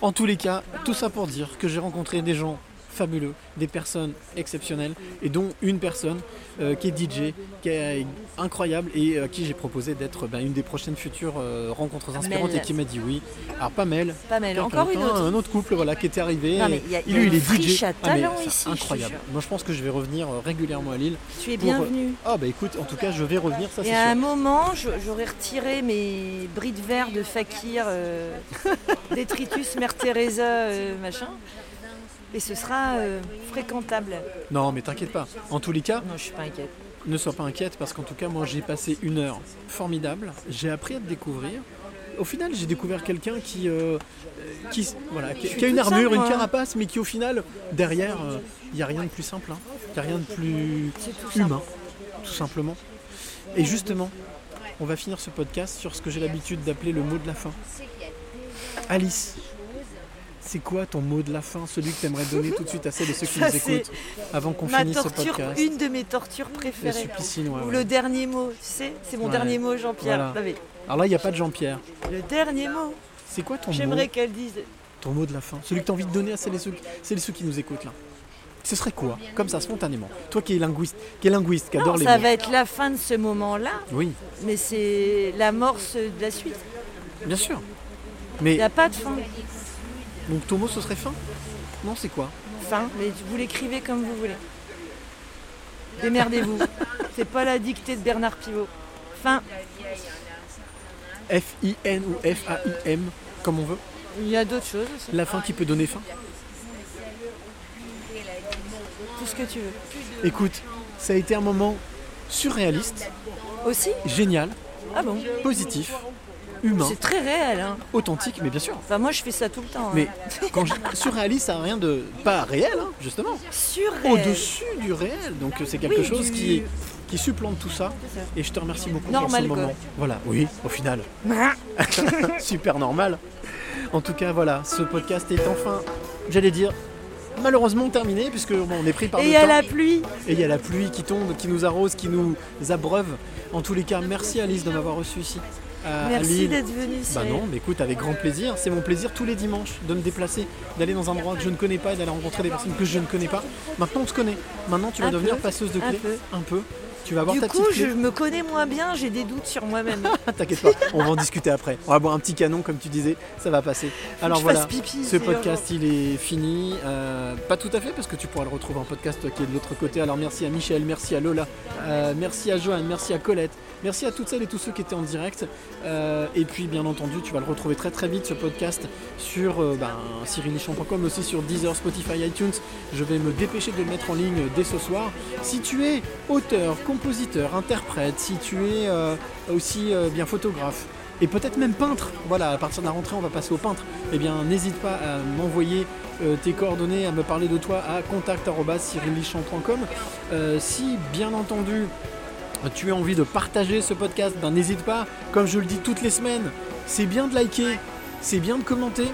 En tous les cas, tout ça pour dire que j'ai rencontré des gens fabuleux, des personnes exceptionnelles, et dont une personne euh, qui est DJ, qui est incroyable, et à qui j'ai proposé d'être ben, une des prochaines futures euh, rencontres inspirantes, et qui m'a dit oui. Alors pas Mel, Pas mal. quelqu'un Encore une autre. Un autre couple voilà, qui était arrivé. Non, mais et il y a- il y a lui, il est DJ. à Ah, mais ici, incroyable. Moi, je pense que je vais revenir euh, régulièrement à Lille. Tu es pour, euh, bienvenue. Ah bah écoute, en tout cas, je vais revenir, ça c'est Et à un sûr. moment, j'aurais retiré mes bris de verre de fakir, euh, détritus, Mère Teresa, euh, machin. Et ce sera euh, fréquentable. Non, mais t'inquiète pas. En tous les cas, Non, je suis pas inquiète. ne sois pas inquiète parce qu'en tout cas, moi, j'ai passé une heure formidable. J'ai appris à te découvrir. Au final, j'ai découvert quelqu'un qui, euh, qui, voilà, qui, a une armure, simple, une carapace, mais qui au final, derrière, il n'y a rien de plus simple. Il n'y a rien de plus tout humain, tout simplement. Et justement, on va finir ce podcast sur ce que j'ai l'habitude d'appeler le mot de la fin. Alice, c'est quoi ton mot de la fin, celui que tu aimerais donner tout de suite à celles et ceux qui Ça, nous écoutent avant qu'on finisse ce torture, podcast une de mes tortures Le préférées. ouais. le dernier mot, tu sais, c'est mon Ouais. dernier mot, Jean-Pierre. Voilà. Alors là, il n'y a pas de Jean-Pierre. Le dernier mot. C'est quoi ton mot J'aimerais qu'elle dise. Ton mot de la fin Celui que tu as envie de donner à celles et ceux, celles et ceux qui nous écoutent là Ce serait quoi Comme ça, spontanément. Toi qui es linguiste, qui, est linguiste, qui Non, adore les ça mots. va être la fin de ce moment-là, Oui, mais c'est l'amorce de la suite. bien sûr. Il Mais n'y a pas de fin. Donc ton mot, ce serait fin? Non, c'est quoi? Fin, mais vous l'écrivez comme vous voulez. Démerdez-vous. c'est pas la dictée de Bernard Pivot. Fin. F-I-N ou F-A-I-M, comme on veut. Il y a d'autres choses aussi. La fin qui peut donner fin. Tout ce que tu veux. Écoute, ça a été un moment surréaliste, Aussi? Génial, Ah bon? Positif, humain, C'est très réel. Hein. authentique, mais bien sûr. Enfin, moi, je fais ça tout le temps. hein. Mais quand je surréaliste, ça n'a rien de pas réel, hein, justement. Surréel. Au-dessus du réel. Donc c'est quelque Oui, chose du- qui, qui supplante tout ça. Et je te remercie beaucoup Normal, pour ce quoi. moment. Voilà, oui, au final. Super normal. En tout cas, voilà, ce podcast est enfin, j'allais dire, malheureusement terminé, puisque bon, on est pris par Et le il y a temps. la pluie. Et il y a la pluie qui tombe, qui nous arrose, qui nous abreuve. En tous les cas, merci Alice de m'avoir reçu ici. À, à Merci Lille. d'être venu. Bah non, mais écoute, avec grand plaisir. C'est mon plaisir tous les dimanches de me déplacer, d'aller dans un endroit que je ne connais pas et d'aller rencontrer des personnes que je ne connais pas. Maintenant, on se connaît. Maintenant, tu vas Un devenir peu, passeuse de un clés. peu. Un peu. Tu vas avoir Du ta coup, petite je me connais moins bien, j'ai des doutes sur moi-même. T'inquiète pas, on va en discuter après. On va boire un petit canon, comme tu disais, ça va passer. Alors voilà, pipi, ce podcast il est fini. Euh, pas tout à fait, parce que tu pourras le retrouver en podcast toi qui est de l'autre côté. Alors merci à Michel, merci à Lola, euh, merci à Joanne, merci à Colette, merci à toutes celles et tous ceux qui étaient en direct. Euh, et puis bien entendu, tu vas le retrouver très très vite ce podcast sur ben, cyrilichamp.com, mais aussi sur Deezer, Spotify, iTunes. Je vais me dépêcher de le mettre en ligne dès ce soir. Si tu es auteur, compositeur, interprète, si tu es euh, aussi euh, bien photographe, et peut-être même peintre. Voilà, à partir de la rentrée, on va passer au peintre. Eh bien, n'hésite pas à m'envoyer euh, tes coordonnées, à me parler de toi à contact.cyrilichamp.com. Si, bien entendu, tu as envie de partager ce podcast, ben n'hésite pas, comme je le dis toutes les semaines, c'est bien de liker, c'est bien de commenter,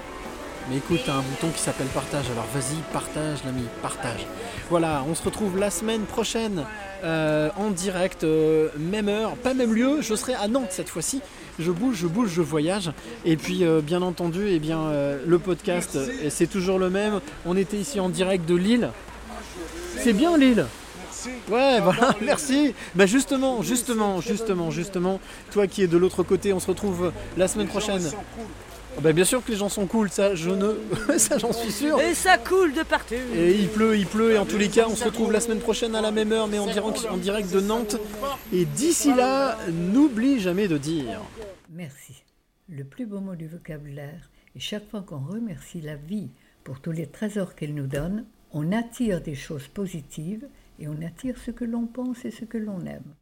Mais écoute, t'as un bouton qui s'appelle partage, alors vas-y, partage l'ami, partage. Voilà, on se retrouve la semaine prochaine euh, en direct, euh, même heure, pas même lieu, je serai à Nantes cette fois-ci. Je bouge, je bouge, je voyage. Et puis euh, bien entendu, eh bien, le podcast, c'est toujours le même. On était ici en direct de Lille. C'est bien Lille Ouais, voilà, merci. Bah justement, justement, justement, justement, toi qui es de l'autre côté, on se retrouve la semaine prochaine. Ah Bah bien sûr que les gens sont cool, ça je ne ça j'en suis sûr. Et ça coule de partout. Et il pleut, il pleut, et en tous les cas, on se retrouve la semaine prochaine à la même heure, mais en direct, en direct de Nantes. Et d'ici là, n'oublie jamais de dire. Merci. Le plus beau mot du vocabulaire. Et chaque fois qu'on remercie la vie pour tous les trésors qu'elle nous donne, on attire des choses positives et on attire ce que l'on pense et ce que l'on aime.